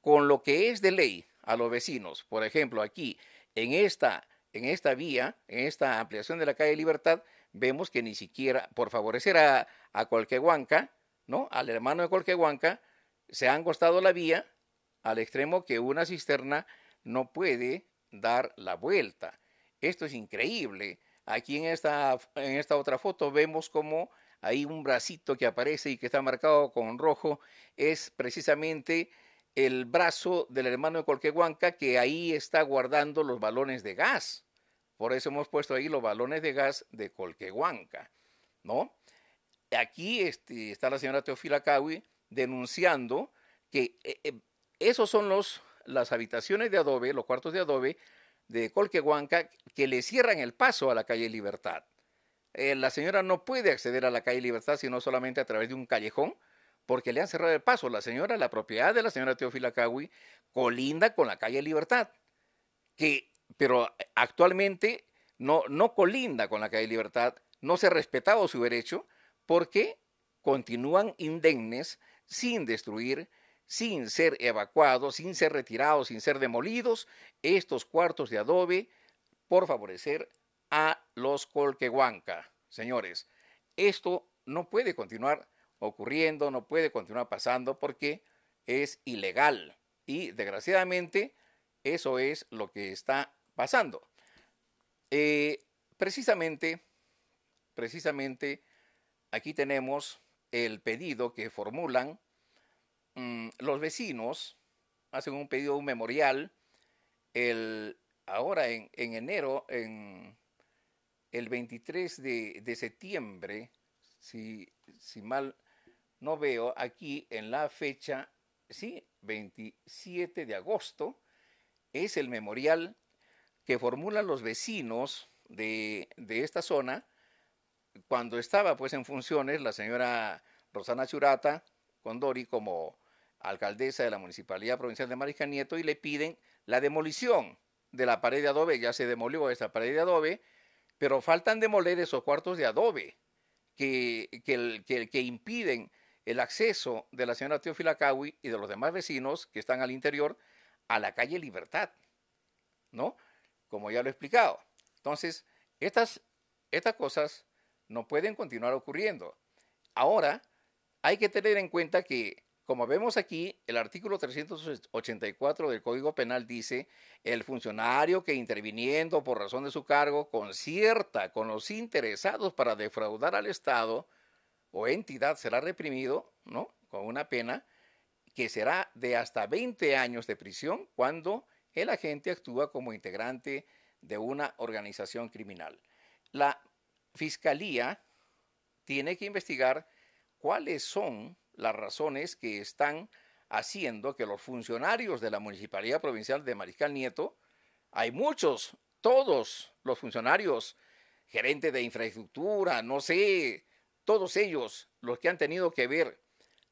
con lo que es de ley a los vecinos, por ejemplo, aquí en esta, en esta vía, en esta ampliación de la calle Libertad, vemos que ni siquiera por favorecer a, a Colquehuanca, ¿no? Al hermano de Colquehuanca, se han costado la vía al extremo que una cisterna no puede dar la vuelta. Esto es increíble. Aquí en esta, en esta otra foto vemos como hay un bracito que aparece y que está marcado con rojo. Es precisamente el brazo del hermano de Colquehuanca que ahí está guardando los balones de gas. Por eso hemos puesto ahí los balones de gas de Colquehuanca, ¿no? Aquí este, está la señora Teofila Cawi denunciando que eh, eh, esos son los, las habitaciones de adobe, los cuartos de adobe de Colquehuanca que le cierran el paso a la calle Libertad. Eh, la señora no puede acceder a la calle Libertad sino solamente a través de un callejón porque le han cerrado el paso. La señora, la propiedad de la señora Teofila Cawi, colinda con la calle Libertad, que, pero actualmente no, no colinda con la calle Libertad, no se ha respetado su derecho porque continúan indemnes sin destruir, sin ser evacuados, sin ser retirados, sin ser demolidos estos cuartos de adobe por favorecer a los Colquehuanca. Señores, esto no puede continuar ocurriendo, no puede continuar pasando porque es ilegal. Y desgraciadamente eso es lo que está pasando. Eh, precisamente, precisamente aquí tenemos el pedido que formulan mm, los vecinos, hacen un pedido, un memorial, ahora en, enero, en el 23 de, de septiembre, si mal no veo aquí en la fecha, sí, 27 de agosto, es el memorial que formulan los vecinos de, esta zona cuando estaba pues en funciones la señora Rosana Churata Condori como alcaldesa de la Municipalidad Provincial de Mariscal Nieto y le piden la demolición de la pared de adobe. Ya se demolió esta pared de adobe, pero faltan demoler esos cuartos de adobe que, que, que impiden el acceso de la señora Teófila Cawi y de los demás vecinos que están al interior a la calle Libertad, ¿no? Como ya lo he explicado. Entonces, estas, estas cosas no pueden continuar ocurriendo. Ahora, hay que tener en cuenta que, como vemos aquí, el artículo 384 del Código Penal dice, el funcionario que interviniendo por razón de su cargo concierta con los interesados para defraudar al Estado, o entidad será reprimido, ¿no? Con una pena que será de hasta 20 años de prisión cuando el agente actúa como integrante de una organización criminal. La fiscalía tiene que investigar cuáles son las razones que están haciendo que los funcionarios de la Municipalidad Provincial de Mariscal Nieto, hay muchos, todos los funcionarios, gerentes de infraestructura, no sé, todos ellos, los que han tenido que ver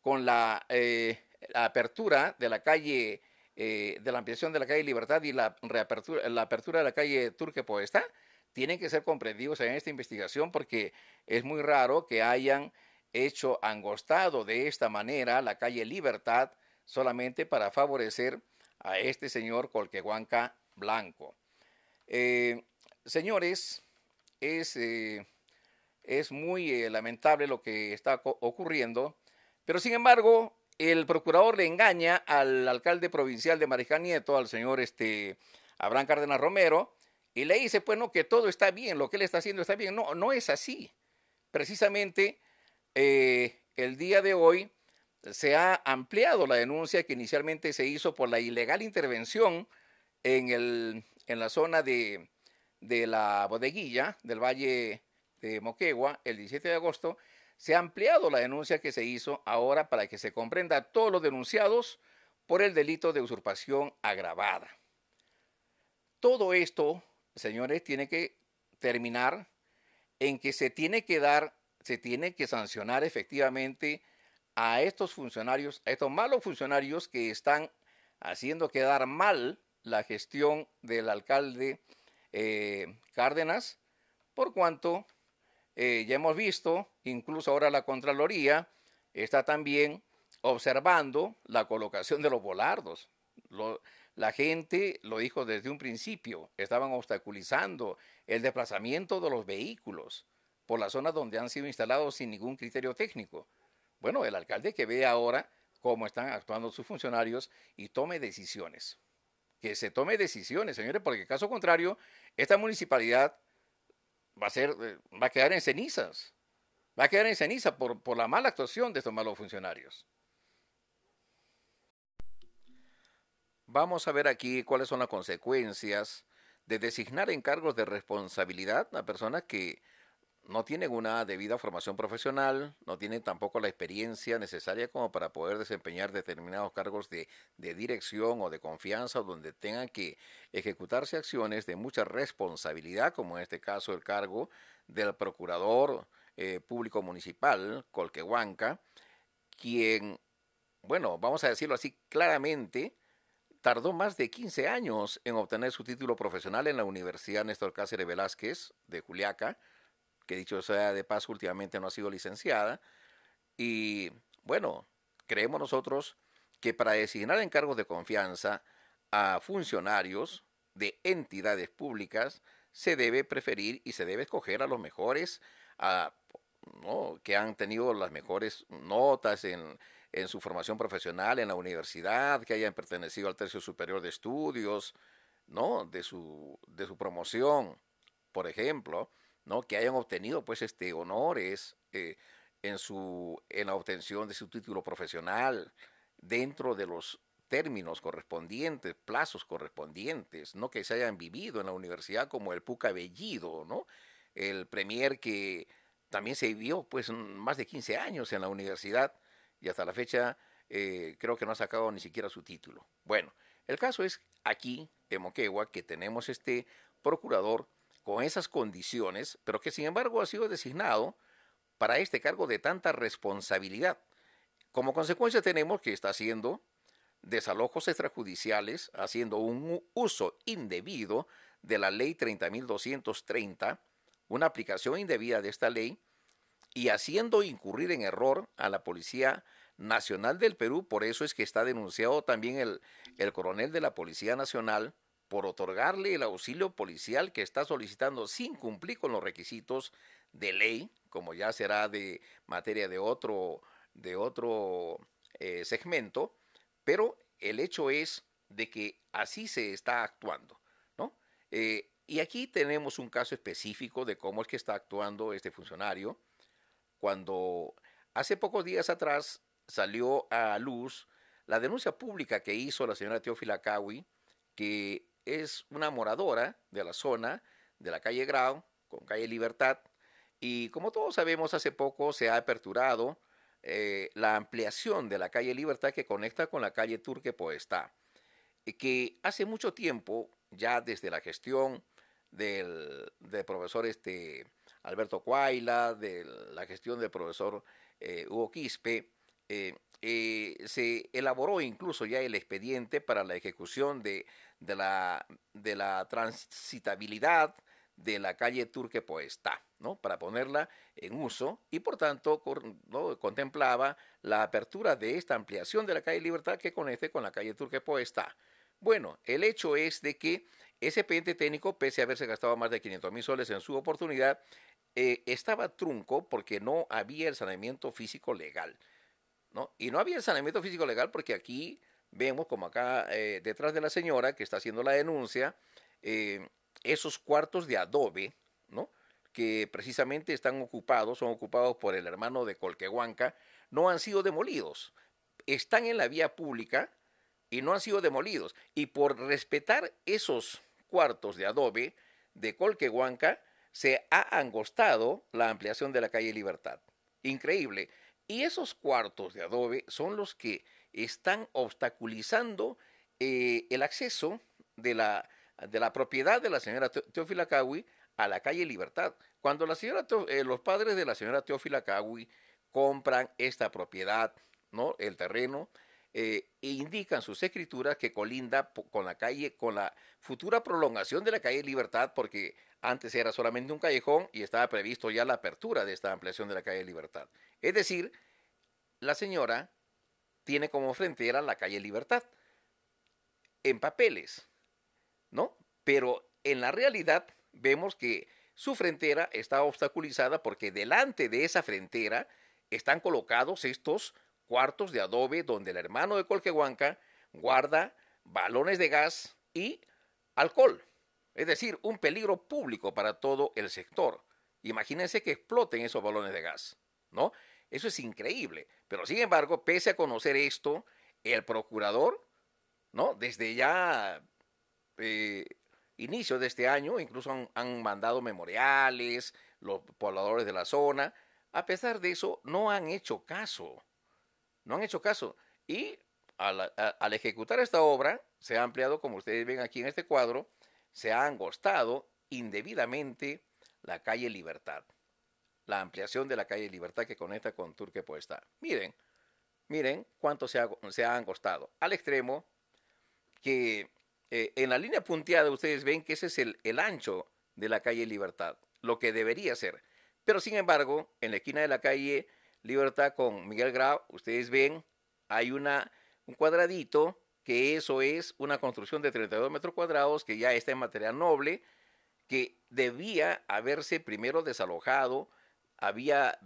con la, eh, apertura de la calle, eh, de la ampliación de la calle Libertad y la reapertura, la apertura de la calle Turque Poesta, tienen que ser comprendidos en esta investigación porque es muy raro que hayan hecho angostado de esta manera la calle Libertad solamente para favorecer a este señor Colquehuanca Blanco. Eh, señores, es, eh, es muy lamentable lo que está ocurriendo, pero sin embargo, el procurador le engaña al alcalde provincial de Mariján Nieto, al señor este, Abraham Cárdenas Romero, y le dice, pues no, que todo está bien, lo que él está haciendo está bien. No, no es así. Precisamente eh, el día de hoy se ha ampliado la denuncia que inicialmente se hizo por la ilegal intervención en, el, en la zona de, de la bodeguilla del Valle de Moquegua el 17 de agosto. Se ha ampliado la denuncia que se hizo ahora para que se comprenda a todos los denunciados por el delito de usurpación agravada. Todo esto señores, tiene que terminar en que se tiene que dar, se tiene que sancionar efectivamente a estos funcionarios, a estos malos funcionarios que están haciendo quedar mal la gestión del alcalde eh, Cárdenas, por cuanto eh, ya hemos visto, incluso ahora la Contraloría está también observando la colocación de los volardos. La gente lo dijo desde un principio, estaban obstaculizando el desplazamiento de los vehículos por las zonas donde han sido instalados sin ningún criterio técnico. Bueno, el alcalde que ve ahora cómo están actuando sus funcionarios y tome decisiones. Que se tome decisiones, señores, porque caso contrario, esta municipalidad va a, ser, eh, va a quedar en cenizas. Va a quedar en ceniza por, por la mala actuación de estos malos funcionarios. Vamos a ver aquí cuáles son las consecuencias de designar en cargos de responsabilidad a personas que no tienen una debida formación profesional, no tienen tampoco la experiencia necesaria como para poder desempeñar determinados cargos de, dirección o de confianza, donde tengan que ejecutarse acciones de mucha responsabilidad, como en este caso el cargo del procurador eh, público municipal, Colquehuanca, quien, bueno, vamos a decirlo así claramente, tardó más de 15 años en obtener su título profesional en la Universidad Néstor Cáceres Velázquez de Juliaca, que dicho sea de paso últimamente no ha sido licenciada. Y bueno, creemos nosotros que para designar encargos de confianza a funcionarios de entidades públicas se debe preferir y se debe escoger a los mejores, a, que han tenido las mejores notas en en su formación profesional en la universidad, que hayan pertenecido al tercio superior de estudios, ¿no? De su, de su promoción, por ejemplo, ¿no? Que hayan obtenido, pues, este, honores eh, en, su, en la obtención de su título profesional dentro de los términos correspondientes, plazos correspondientes, no que se hayan vivido en la universidad como el Puca Bellido, ¿no? El premier que también se vivió pues más de 15 años en la universidad y hasta la fecha eh, creo que no ha sacado ni siquiera su título. Bueno, el caso es aquí, en Moquegua, que tenemos este procurador con esas condiciones, pero que sin embargo ha sido designado para este cargo de tanta responsabilidad. Como consecuencia tenemos que está haciendo desalojos extrajudiciales, haciendo un uso indebido de la ley 30.230, una aplicación indebida de esta ley, y haciendo incurrir en error a la Policía Nacional del Perú. Por eso es que está denunciado también el, el coronel de la Policía Nacional por otorgarle el auxilio policial que está solicitando sin cumplir con los requisitos de ley, como ya será de materia de otro, de otro eh, segmento, pero el hecho es de que así se está actuando, ¿no? Eh, y aquí tenemos un caso específico de cómo es que está actuando este funcionario cuando hace pocos días atrás salió a luz la denuncia pública que hizo la señora Teófila Cawi, que es una moradora de la zona de la calle Grau, con calle Libertad, y como todos sabemos, hace poco se ha aperturado eh, la ampliación de la calle Libertad que conecta con la calle Turque Poestá, que hace mucho tiempo, ya desde la gestión del, del profesor este, Alberto Cuaila, de la gestión del profesor eh, Hugo Quispe, eh, eh, se elaboró incluso ya el expediente para la ejecución de, la transitabilidad de la calle Turque Poestá, ¿no? para ponerla en uso y por tanto ¿no? contemplaba la apertura de esta ampliación de la calle Libertad que conecte con la calle Turque Poestá. Bueno, el hecho es de que ese expediente técnico, pese a haberse gastado más de 500 mil soles en su oportunidad, eh, estaba trunco porque no había el saneamiento físico legal. Y no había saneamiento físico legal porque aquí vemos como acá eh, detrás de la señora que está haciendo la denuncia, eh, esos cuartos de adobe, ¿no? que precisamente están ocupados, son ocupados por el hermano de Colquehuanca, no han sido demolidos. Están en la vía pública y no han sido demolidos. Y por respetar esos cuartos de adobe de Colquehuanca, se ha angostado la ampliación de la calle Libertad. Increíble. Y esos cuartos de adobe son los que están obstaculizando eh, el acceso de la, de la propiedad de la señora Teófila Cagui a la calle Libertad. Cuando la señora eh, los padres de la señora Teófila Cagui compran esta propiedad, ¿no? El terreno, eh, e indican sus escrituras que colinda con la calle, con la futura prolongación de la calle Libertad, porque antes era solamente un callejón y estaba previsto ya la apertura de esta ampliación de la calle Libertad. Es decir, la señora tiene como frontera la calle Libertad en papeles, ¿no? Pero en la realidad vemos que su frontera está obstaculizada porque delante de esa frontera están colocados estos cuartos de adobe donde el hermano de Colquehuanca guarda balones de gas y alcohol. Es decir, un peligro público para todo el sector. Imagínense que exploten esos balones de gas, ¿no? Eso es increíble. Pero sin embargo, pese a conocer esto, el procurador, ¿no? Desde ya eh, inicio de este año, incluso han, han mandado memoriales, los pobladores de la zona. A pesar de eso, no han hecho caso no han hecho caso. Y al, ejecutar esta obra, se ha ampliado, como ustedes ven aquí en este cuadro, se ha angostado indebidamente la calle Libertad. La ampliación de la calle Libertad que conecta con Turque Puesta. Miren, miren cuánto se ha, se ha angostado. Al extremo que eh, en la línea punteada ustedes ven que ese es el, el ancho de la calle Libertad, lo que debería ser. Pero sin embargo, en la esquina de la calle Libertad con Miguel Grau, ustedes ven, hay una, un cuadradito que eso es una construcción de 32 metros cuadrados que ya está en material noble, que debía haberse primero desalojado, había,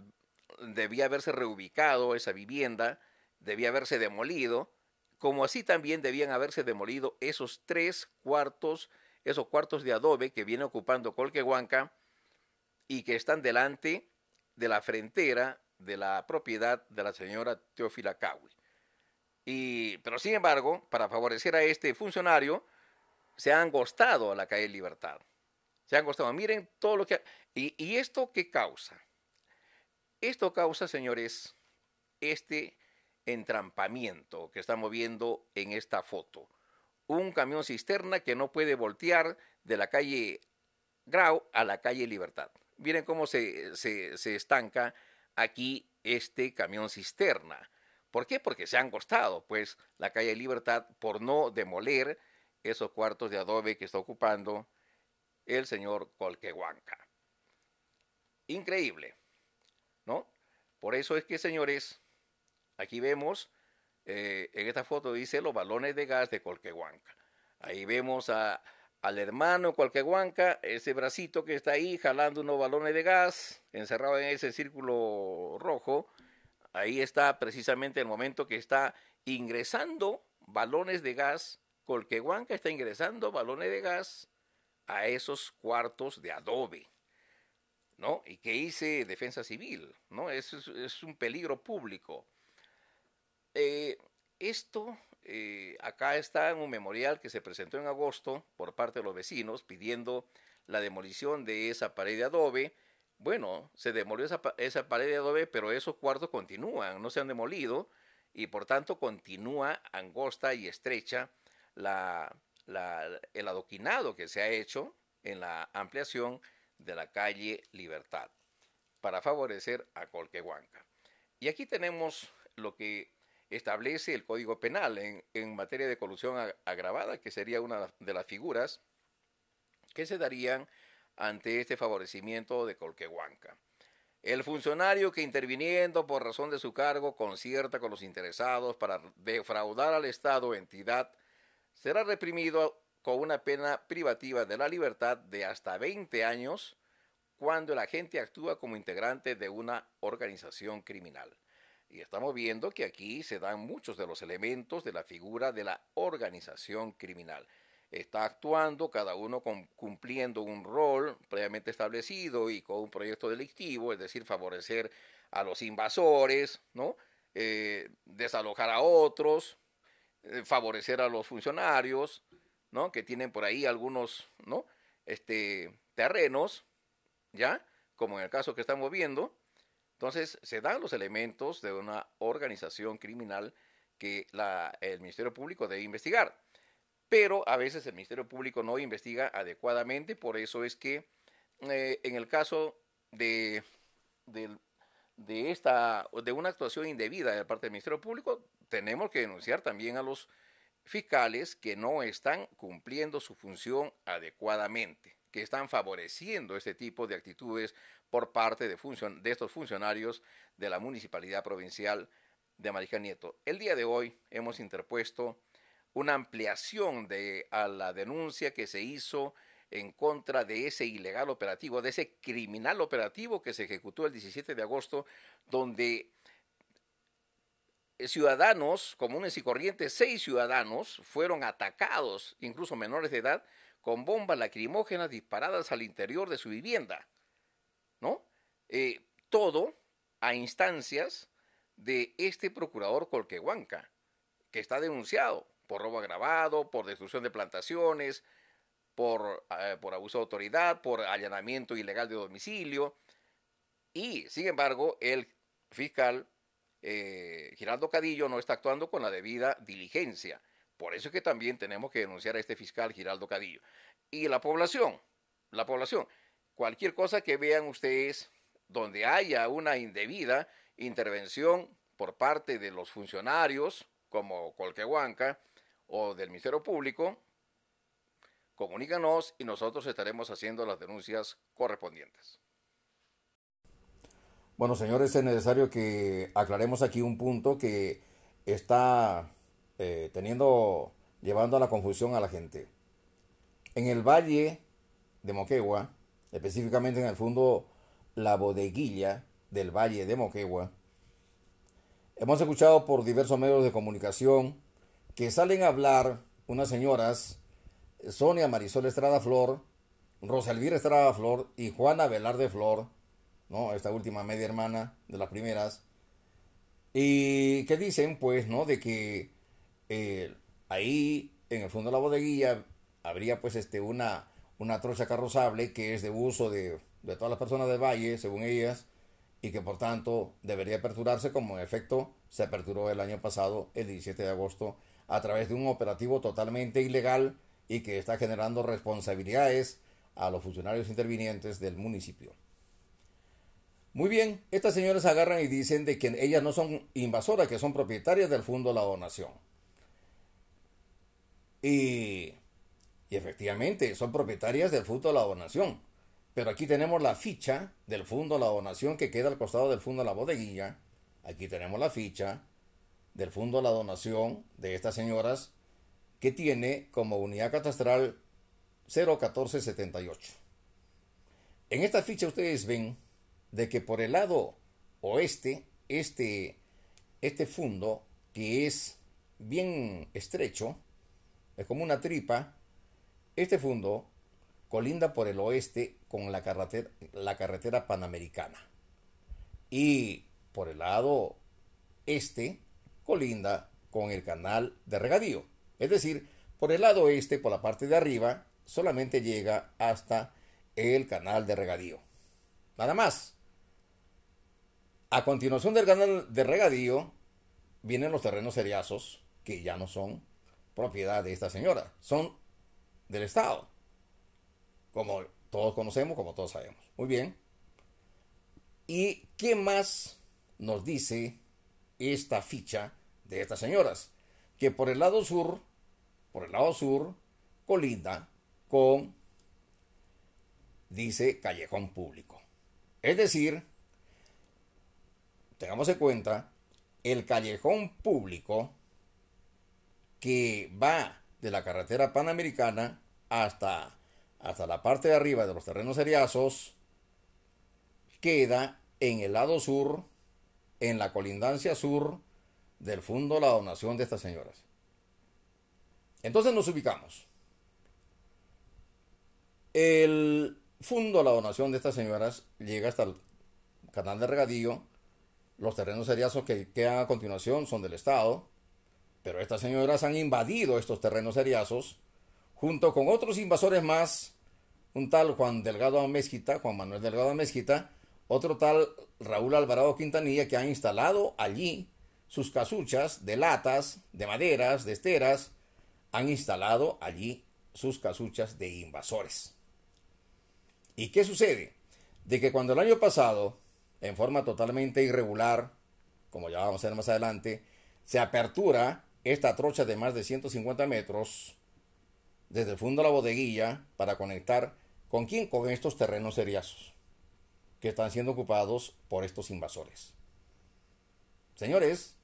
debía haberse reubicado esa vivienda, debía haberse demolido, como así también debían haberse demolido esos tres cuartos, esos cuartos de adobe que viene ocupando Colquehuanca y que están delante de la frontera de la propiedad de la señora Teófila Cawi. Y, pero sin embargo, para favorecer a este funcionario, se ha angostado a la calle Libertad. Se ha angostado. Miren todo lo que... ¿Y, ¿Y esto qué causa? Esto causa, señores, este entrampamiento que estamos viendo en esta foto. Un camión cisterna que no puede voltear de la calle Grau a la calle Libertad. Miren cómo se, se, se estanca aquí este camión cisterna. ¿Por qué? Porque se han costado, pues, la calle Libertad por no demoler esos cuartos de adobe que está ocupando el señor Colquehuanca. Increíble, ¿no? Por eso es que, señores, aquí vemos, eh, en esta foto dice los balones de gas de Colquehuanca. Ahí vemos a, al hermano Cualquehuanca, ese bracito que está ahí jalando unos balones de gas, encerrado en ese círculo rojo, ahí está precisamente el momento que está ingresando balones de gas, Colquehuanca está ingresando balones de gas a esos cuartos de adobe, ¿no? Y que hice defensa civil, ¿no? Es, un peligro público. Eh, esto eh, acá está un memorial que se presentó en agosto por parte de los vecinos pidiendo la demolición de esa pared de adobe. Bueno, se demolió esa, pared de adobe, pero esos cuartos continúan, no se han demolido y por tanto continúa angosta y estrecha el adoquinado que se ha hecho en la ampliación de la calle Libertad para favorecer a Colquehuanca. Y aquí tenemos lo que establece el Código Penal en, materia de colusión agravada, que sería una de las figuras que se darían ante este favorecimiento de Colquehuanca. El funcionario que interviniendo por razón de su cargo concierta con los interesados para defraudar al Estado o entidad será reprimido con una pena privativa de la libertad de hasta 20 años cuando el agente actúa como integrante de una organización criminal. Y estamos viendo que aquí se dan muchos de los elementos de la figura de la organización criminal. Está actuando cada uno cumpliendo un rol previamente establecido y con un proyecto delictivo, es decir, favorecer a los invasores, ¿no? Eh, desalojar a otros, eh, favorecer a los funcionarios, ¿no? Que tienen por ahí algunos, ¿no? Este, terrenos, ¿ya? Como en el caso que estamos viendo. Entonces, se dan los elementos de una organización criminal que la, el Ministerio Público debe investigar. Pero a veces el Ministerio Público no investiga adecuadamente, por eso es que eh, en el caso de, de, esta, de una actuación indebida de parte del Ministerio Público, tenemos que denunciar también a los fiscales que no están cumpliendo su función adecuadamente, que están favoreciendo este tipo de actitudes por parte de, estos funcionarios de la Municipalidad Provincial de Marijá Nieto. El día de hoy hemos interpuesto una ampliación de a la denuncia que se hizo en contra de ese ilegal operativo, de ese criminal operativo que se ejecutó el 17 de agosto, donde ciudadanos comunes y corrientes, seis ciudadanos, fueron atacados, incluso menores de edad, con bombas lacrimógenas disparadas al interior de su vivienda. Eh, todo a instancias de este procurador Colquehuanca, que está denunciado por robo agravado, por destrucción de plantaciones, por, eh, por abuso de autoridad, por allanamiento ilegal de domicilio. Y, sin embargo, el fiscal eh, Giraldo Cadillo no está actuando con la debida diligencia. Por eso es que también tenemos que denunciar a este fiscal Giraldo Cadillo. Y la población, la población, cualquier cosa que vean ustedes donde haya una indebida intervención por parte de los funcionarios, como Colquehuanca, o del Ministerio Público, comunícanos y nosotros estaremos haciendo las denuncias correspondientes. Bueno, señores, es necesario que aclaremos aquí un punto que está eh, teniendo, llevando a la confusión a la gente. En el valle de Moquegua, específicamente en el fondo La Bodeguilla del Valle de Moquegua, hemos escuchado por diversos medios de comunicación que salen a hablar unas señoras, Sonia Marisol Estrada Flor, Rosalvira Estrada Flor y Juana Velarde Flor, ¿no? Esta última media hermana de las primeras. Y que dicen, pues, ¿no? De que eh, ahí, en el fondo de la bodeguilla, habría, pues, este, una, una trocha carrozable que es de uso de, de todas las personas del valle, según ellas, y que por tanto debería aperturarse como en efecto se aperturó el año pasado, el 17 de agosto, a través de un operativo totalmente ilegal y que está generando responsabilidades a los funcionarios intervinientes del municipio. Muy bien, estas señoras agarran y dicen de que ellas no son invasoras, que son propietarias del Fondo de la Donación. Y, y efectivamente, son propietarias del Fondo de la Donación. Pero aquí tenemos la ficha del Fondo de la Donación que queda al costado del Fondo de la Bodeguilla. Aquí tenemos la ficha del Fondo de la Donación de estas señoras que tiene como unidad catastral 01478. En esta ficha ustedes ven de que por el lado oeste, este, este fondo, que es bien estrecho, es como una tripa, este fondo colinda por el oeste con la carretera, la carretera panamericana. Y por el lado este colinda con el canal de regadío. Es decir, por el lado este, por la parte de arriba, solamente llega hasta el canal de regadío. Nada más. A continuación del canal de regadío vienen los terrenos seriazos, que ya no son propiedad de esta señora, son del Estado. Como todos conocemos, como todos sabemos. Muy bien. ¿Y qué más nos dice esta ficha de estas señoras? Que por el lado sur, por el lado sur, colinda con, dice, callejón público. Es decir, tengamos en cuenta, el callejón público que va de la carretera panamericana hasta, hasta la parte de arriba de los terrenos seriazos queda en el lado sur, en la colindancia sur del fondo la donación de estas señoras. Entonces nos ubicamos. El fondo la donación de estas señoras llega hasta el canal de regadío. Los terrenos seriazos que quedan a continuación son del Estado. Pero estas señoras han invadido estos terrenos seriazos junto con otros invasores más. Un tal Juan Delgado Mezquita, Juan Manuel Delgado Mezquita, otro tal Raúl Alvarado Quintanilla que han instalado allí sus casuchas de latas, de maderas, de esteras, han instalado allí sus casuchas de invasores. ¿Y qué sucede? De que cuando el año pasado, en forma totalmente irregular, como ya vamos a ver más adelante, se apertura esta trocha de más de 150 metros desde el fondo de la bodeguilla para conectar con quién, con estos terrenos seriazos que están siendo ocupados por estos invasores. Señores,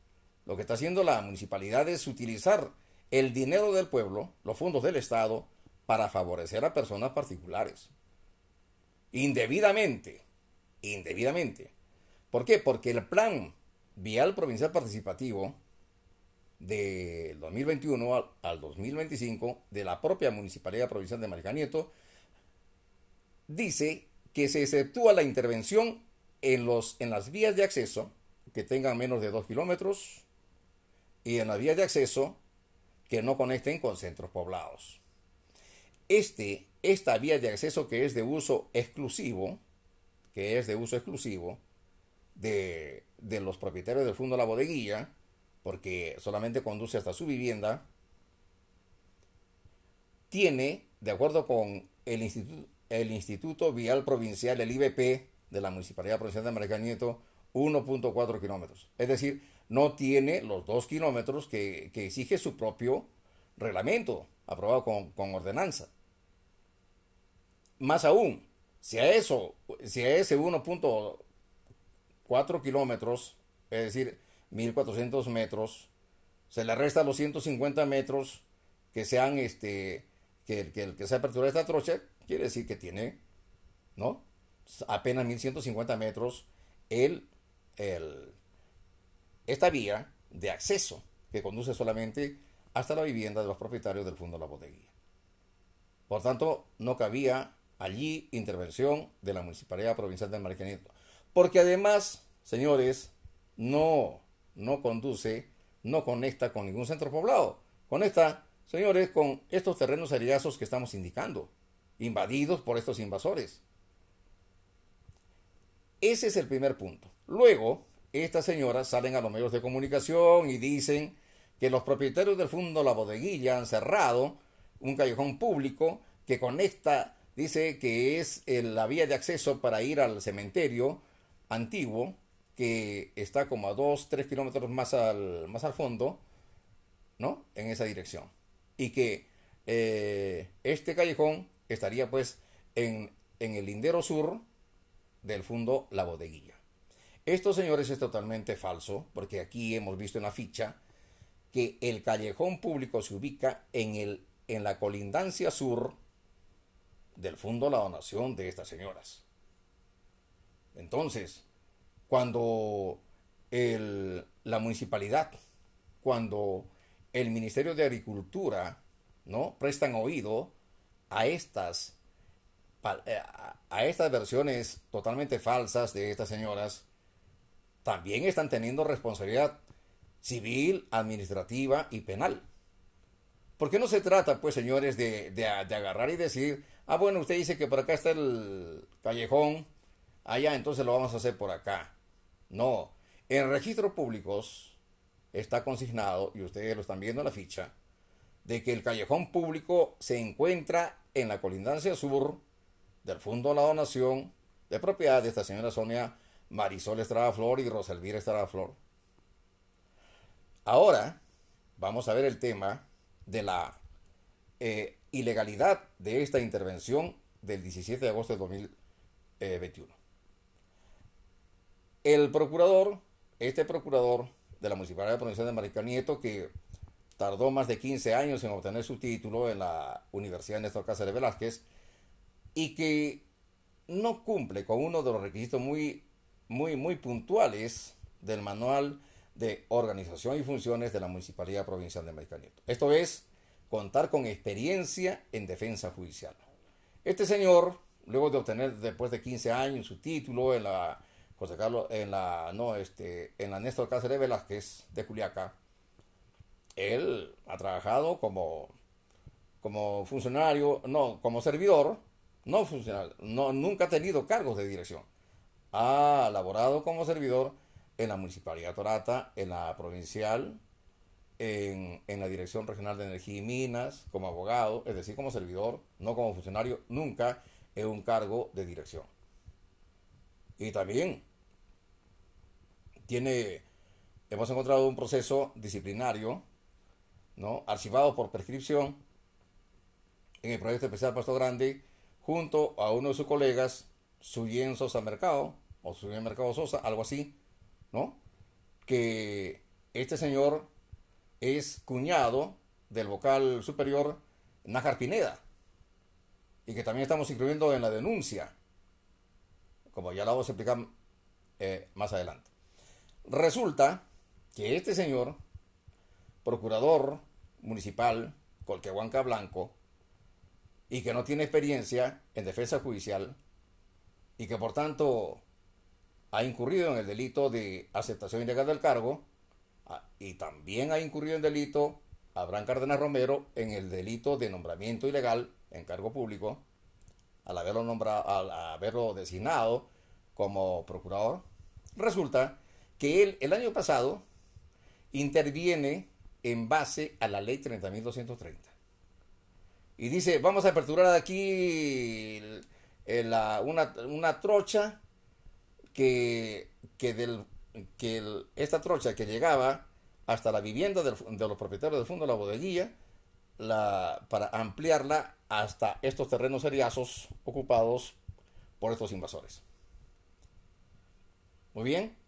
lo que está haciendo la municipalidad es utilizar el dinero del pueblo, los fondos del Estado, para favorecer a personas particulares. Indebidamente. Indebidamente. ¿Por qué? Porque el plan vial provincial participativo del 2021 al, 2025 de la propia Municipalidad Provincial de Marica Nieto dice que se exceptúa la intervención en, los, en las vías de acceso que tengan menos de 2 kilómetros y en las vías de acceso que no conecten con centros poblados. Este, esta vía de acceso que es de uso exclusivo, que es de uso exclusivo de, de los propietarios del fondo de la bodeguilla, porque solamente conduce hasta su vivienda, tiene, de acuerdo con el Instituto, el Instituto Vial Provincial, el IBP, de la Municipalidad Provincial de Maricá Nieto, 1.4 kilómetros. Es decir, no tiene los 2 kilómetros que, exige su propio reglamento, aprobado con ordenanza. Más aún, si a eso, si a ese 1.4 kilómetros, es decir, 1400 metros, se le resta los 150 metros que sean este que, se apertura esta trocha, quiere decir que tiene, ¿no? Apenas 1150 metros el, el, esta vía de acceso que conduce solamente hasta la vivienda de los propietarios del fondo de la bodeguilla. Por tanto, no cabía allí intervención de la Municipalidad Provincial de Maricanito. Porque además, señores, no no conduce, no conecta con ningún centro poblado. Conecta, señores, con estos terrenos seriazos que estamos indicando, invadidos por estos invasores. Ese es el primer punto. Luego, estas señoras salen a los medios de comunicación y dicen que los propietarios del fondo La Bodeguilla han cerrado un callejón público que conecta, dice que es la vía de acceso para ir al cementerio antiguo que está como a 2, 3 kilómetros más al, más al fondo, ¿no? En esa dirección. Y que eh, este callejón estaría pues en, en el lindero sur del fondo La Bodeguilla. Esto, señores, es totalmente falso, porque aquí hemos visto en la ficha que el callejón público se ubica en, el, en la colindancia sur del fondo La Donación de estas señoras. Entonces, cuando la municipalidad, cuando el Ministerio de Agricultura, ¿no? Prestan oído a estas, eh, a estas versiones totalmente falsas de estas señoras, también están teniendo responsabilidad civil, administrativa y penal. Porque no se trata, pues, señores, de, de, agarrar y decir, ah, bueno, usted dice que por acá está el callejón, allá, entonces lo vamos a hacer por acá. No, en registros públicos está consignado, y ustedes lo están viendo en la ficha, de que el callejón público se encuentra en la colindancia sur del Fondo de la Donación de propiedad de esta señora Sonia Marisol Estrada Flor y Rosalvira Estrada Flor. Ahora vamos a ver el tema de la eh, ilegalidad de esta intervención del 17 de agosto de 2021. El procurador, este procurador de la Municipalidad de Provincia de Nieto, que tardó más de 15 años en obtener su título en la Universidad Néstor Cáceres Velázquez y que no cumple con uno de los requisitos muy, muy, muy puntuales del manual de organización y funciones de la Municipalidad Provincial de Maicanito. Esto es contar con experiencia en defensa judicial. Este señor, luego de obtener después de 15 años su título en la José Carlos, en la, no, este, en la Néstor Cáceres Velázquez de Juliaca, él ha trabajado como, como funcionario, no, como servidor, no funcionario, no, nunca ha tenido cargos de dirección. Ha laborado como servidor en la Municipalidad Torata, en la provincial, en, en, la Dirección Regional de Energía y Minas, como abogado, es decir, como servidor, no como funcionario, nunca en un cargo de dirección. Y también tiene, hemos encontrado un proceso disciplinario ¿no? archivado por prescripción en el proyecto especial Pasto Grande junto a uno de sus colegas, Suyen Sosa Mercado, o Suyen Mercado Sosa, algo así, ¿no? Que este señor es cuñado del vocal superior Nájar Pineda, y que también estamos incluyendo en la denuncia, como ya la vamos a explicar eh, más adelante. Resulta que este señor procurador municipal, Colquehuanca Blanco, y que no tiene experiencia en defensa judicial, y que por tanto ha incurrido en el delito de aceptación ilegal del cargo, ah, y también ha incurrido en delito Abraham Cárdenas Romero en el delito de nombramiento ilegal en cargo público, al haberlo, nombrado, al haberlo designado como procurador, resulta que él el año pasado interviene en base a la ley 30.230. Y dice, vamos a aperturar aquí una, trocha que, que, del, que esta trocha que llegaba hasta la vivienda de los propietarios del fondo de la bodeguilla, la, para ampliarla hasta estos terrenos seriazos ocupados por estos invasores. Muy bien.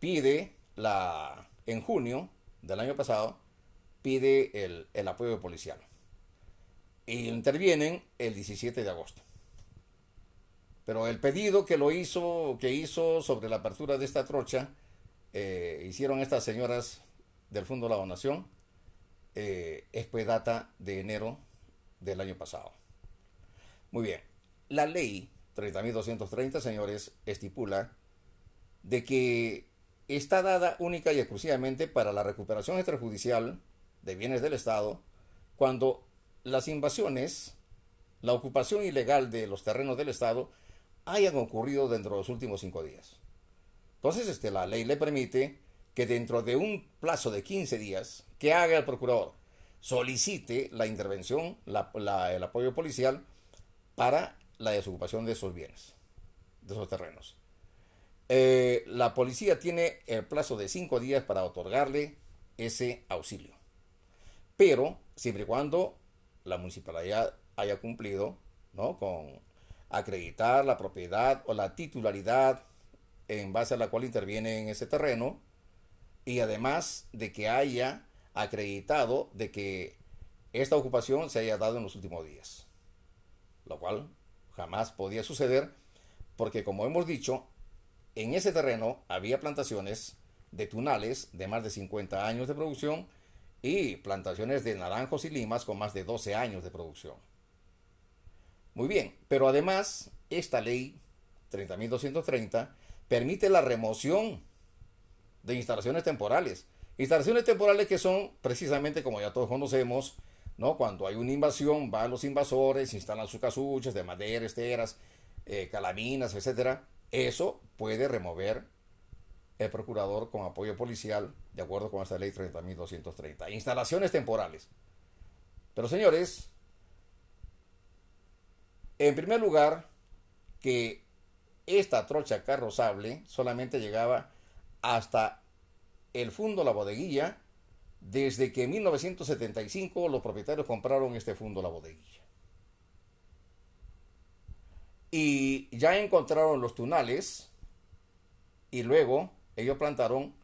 Pide la en junio del año pasado, pide el, apoyo policial. Y intervienen el 17 de agosto. Pero el pedido que lo hizo, que hizo sobre la apertura de esta trocha, eh, hicieron estas señoras del Fondo de la Donación, eh, es pues data de enero del año pasado. Muy bien, la ley 30.230, señores, estipula de que está dada única y exclusivamente para la recuperación extrajudicial de bienes del Estado cuando las invasiones, la ocupación ilegal de los terrenos del Estado hayan ocurrido dentro de los últimos cinco días. Entonces, este, la ley le permite que dentro de un plazo de 15 días que haga el procurador solicite la intervención, el apoyo policial para la desocupación de esos bienes, de esos terrenos. Eh, la policía tiene el plazo de cinco días para otorgarle ese auxilio. Pero siempre y cuando la municipalidad haya cumplido ¿no? con acreditar la propiedad o la titularidad en base a la cual interviene en ese terreno y además de que haya acreditado de que esta ocupación se haya dado en los últimos días. Lo cual jamás podía suceder porque como hemos dicho, en ese terreno había plantaciones de tunales de más de 50 años de producción y plantaciones de naranjos y limas con más de 12 años de producción. Muy bien, pero además esta ley 30.230 permite la remoción de instalaciones temporales. Instalaciones temporales que son precisamente como ya todos conocemos, ¿no? Cuando hay una invasión, van los invasores, instalan sus casuchas de madera, esteras, eh, calaminas, etcétera, eso puede remover el procurador con apoyo policial, de acuerdo con esta ley 30.230. Instalaciones temporales. Pero señores, en primer lugar, que esta trocha carrozable solamente llegaba hasta el fondo La Bodeguilla, desde que en 1975 los propietarios compraron este fondo La Bodeguilla. Y ya encontraron los tunales y luego ellos plantaron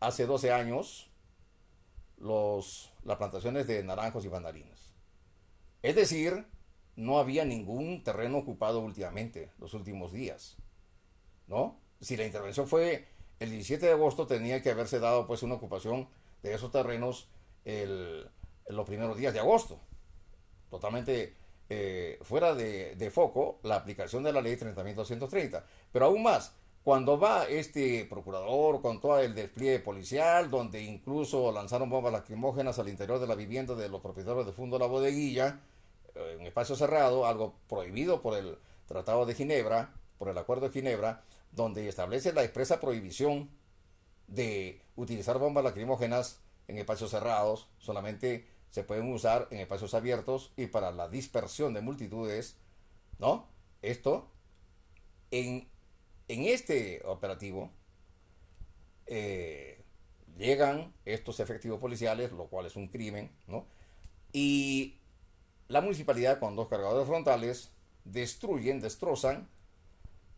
hace 12 años los, las plantaciones de naranjos y mandarinas. Es decir, no había ningún terreno ocupado últimamente, los últimos días. ¿No? Si la intervención fue el 17 de agosto, tenía que haberse dado pues una ocupación de esos terrenos el, los primeros días de agosto. Totalmente eh, fuera de, de, foco la aplicación de la ley 30.230. Pero aún más, cuando va este procurador con todo el despliegue policial, donde incluso lanzaron bombas lacrimógenas al interior de la vivienda de los propietarios del Fondo La Bodeguilla, eh, en espacio cerrado, algo prohibido por el Tratado de Ginebra, por el Acuerdo de Ginebra, donde establece la expresa prohibición de utilizar bombas lacrimógenas en espacios cerrados, solamente se pueden usar en espacios abiertos y para la dispersión de multitudes, ¿no? Esto, en, en este operativo, eh, llegan estos efectivos policiales, lo cual es un crimen, ¿no? Y la municipalidad con dos cargadores frontales destruyen, destrozan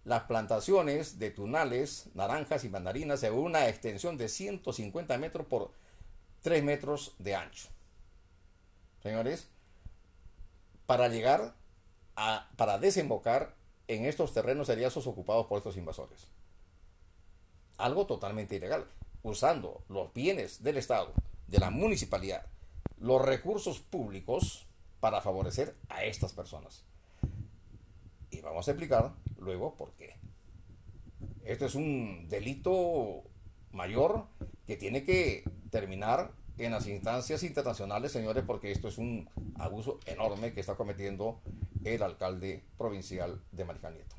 las plantaciones de tunales, naranjas y mandarinas en una extensión de 150 metros por 3 metros de ancho. Señores, para llegar a, para desembocar en estos terrenos seriazos ocupados por estos invasores. Algo totalmente ilegal, usando los bienes del Estado, de la municipalidad, los recursos públicos para favorecer a estas personas. Y vamos a explicar luego por qué. Esto es un delito mayor que tiene que terminar en las instancias internacionales, señores, porque esto es un abuso enorme que está cometiendo el alcalde provincial de Maricanieto.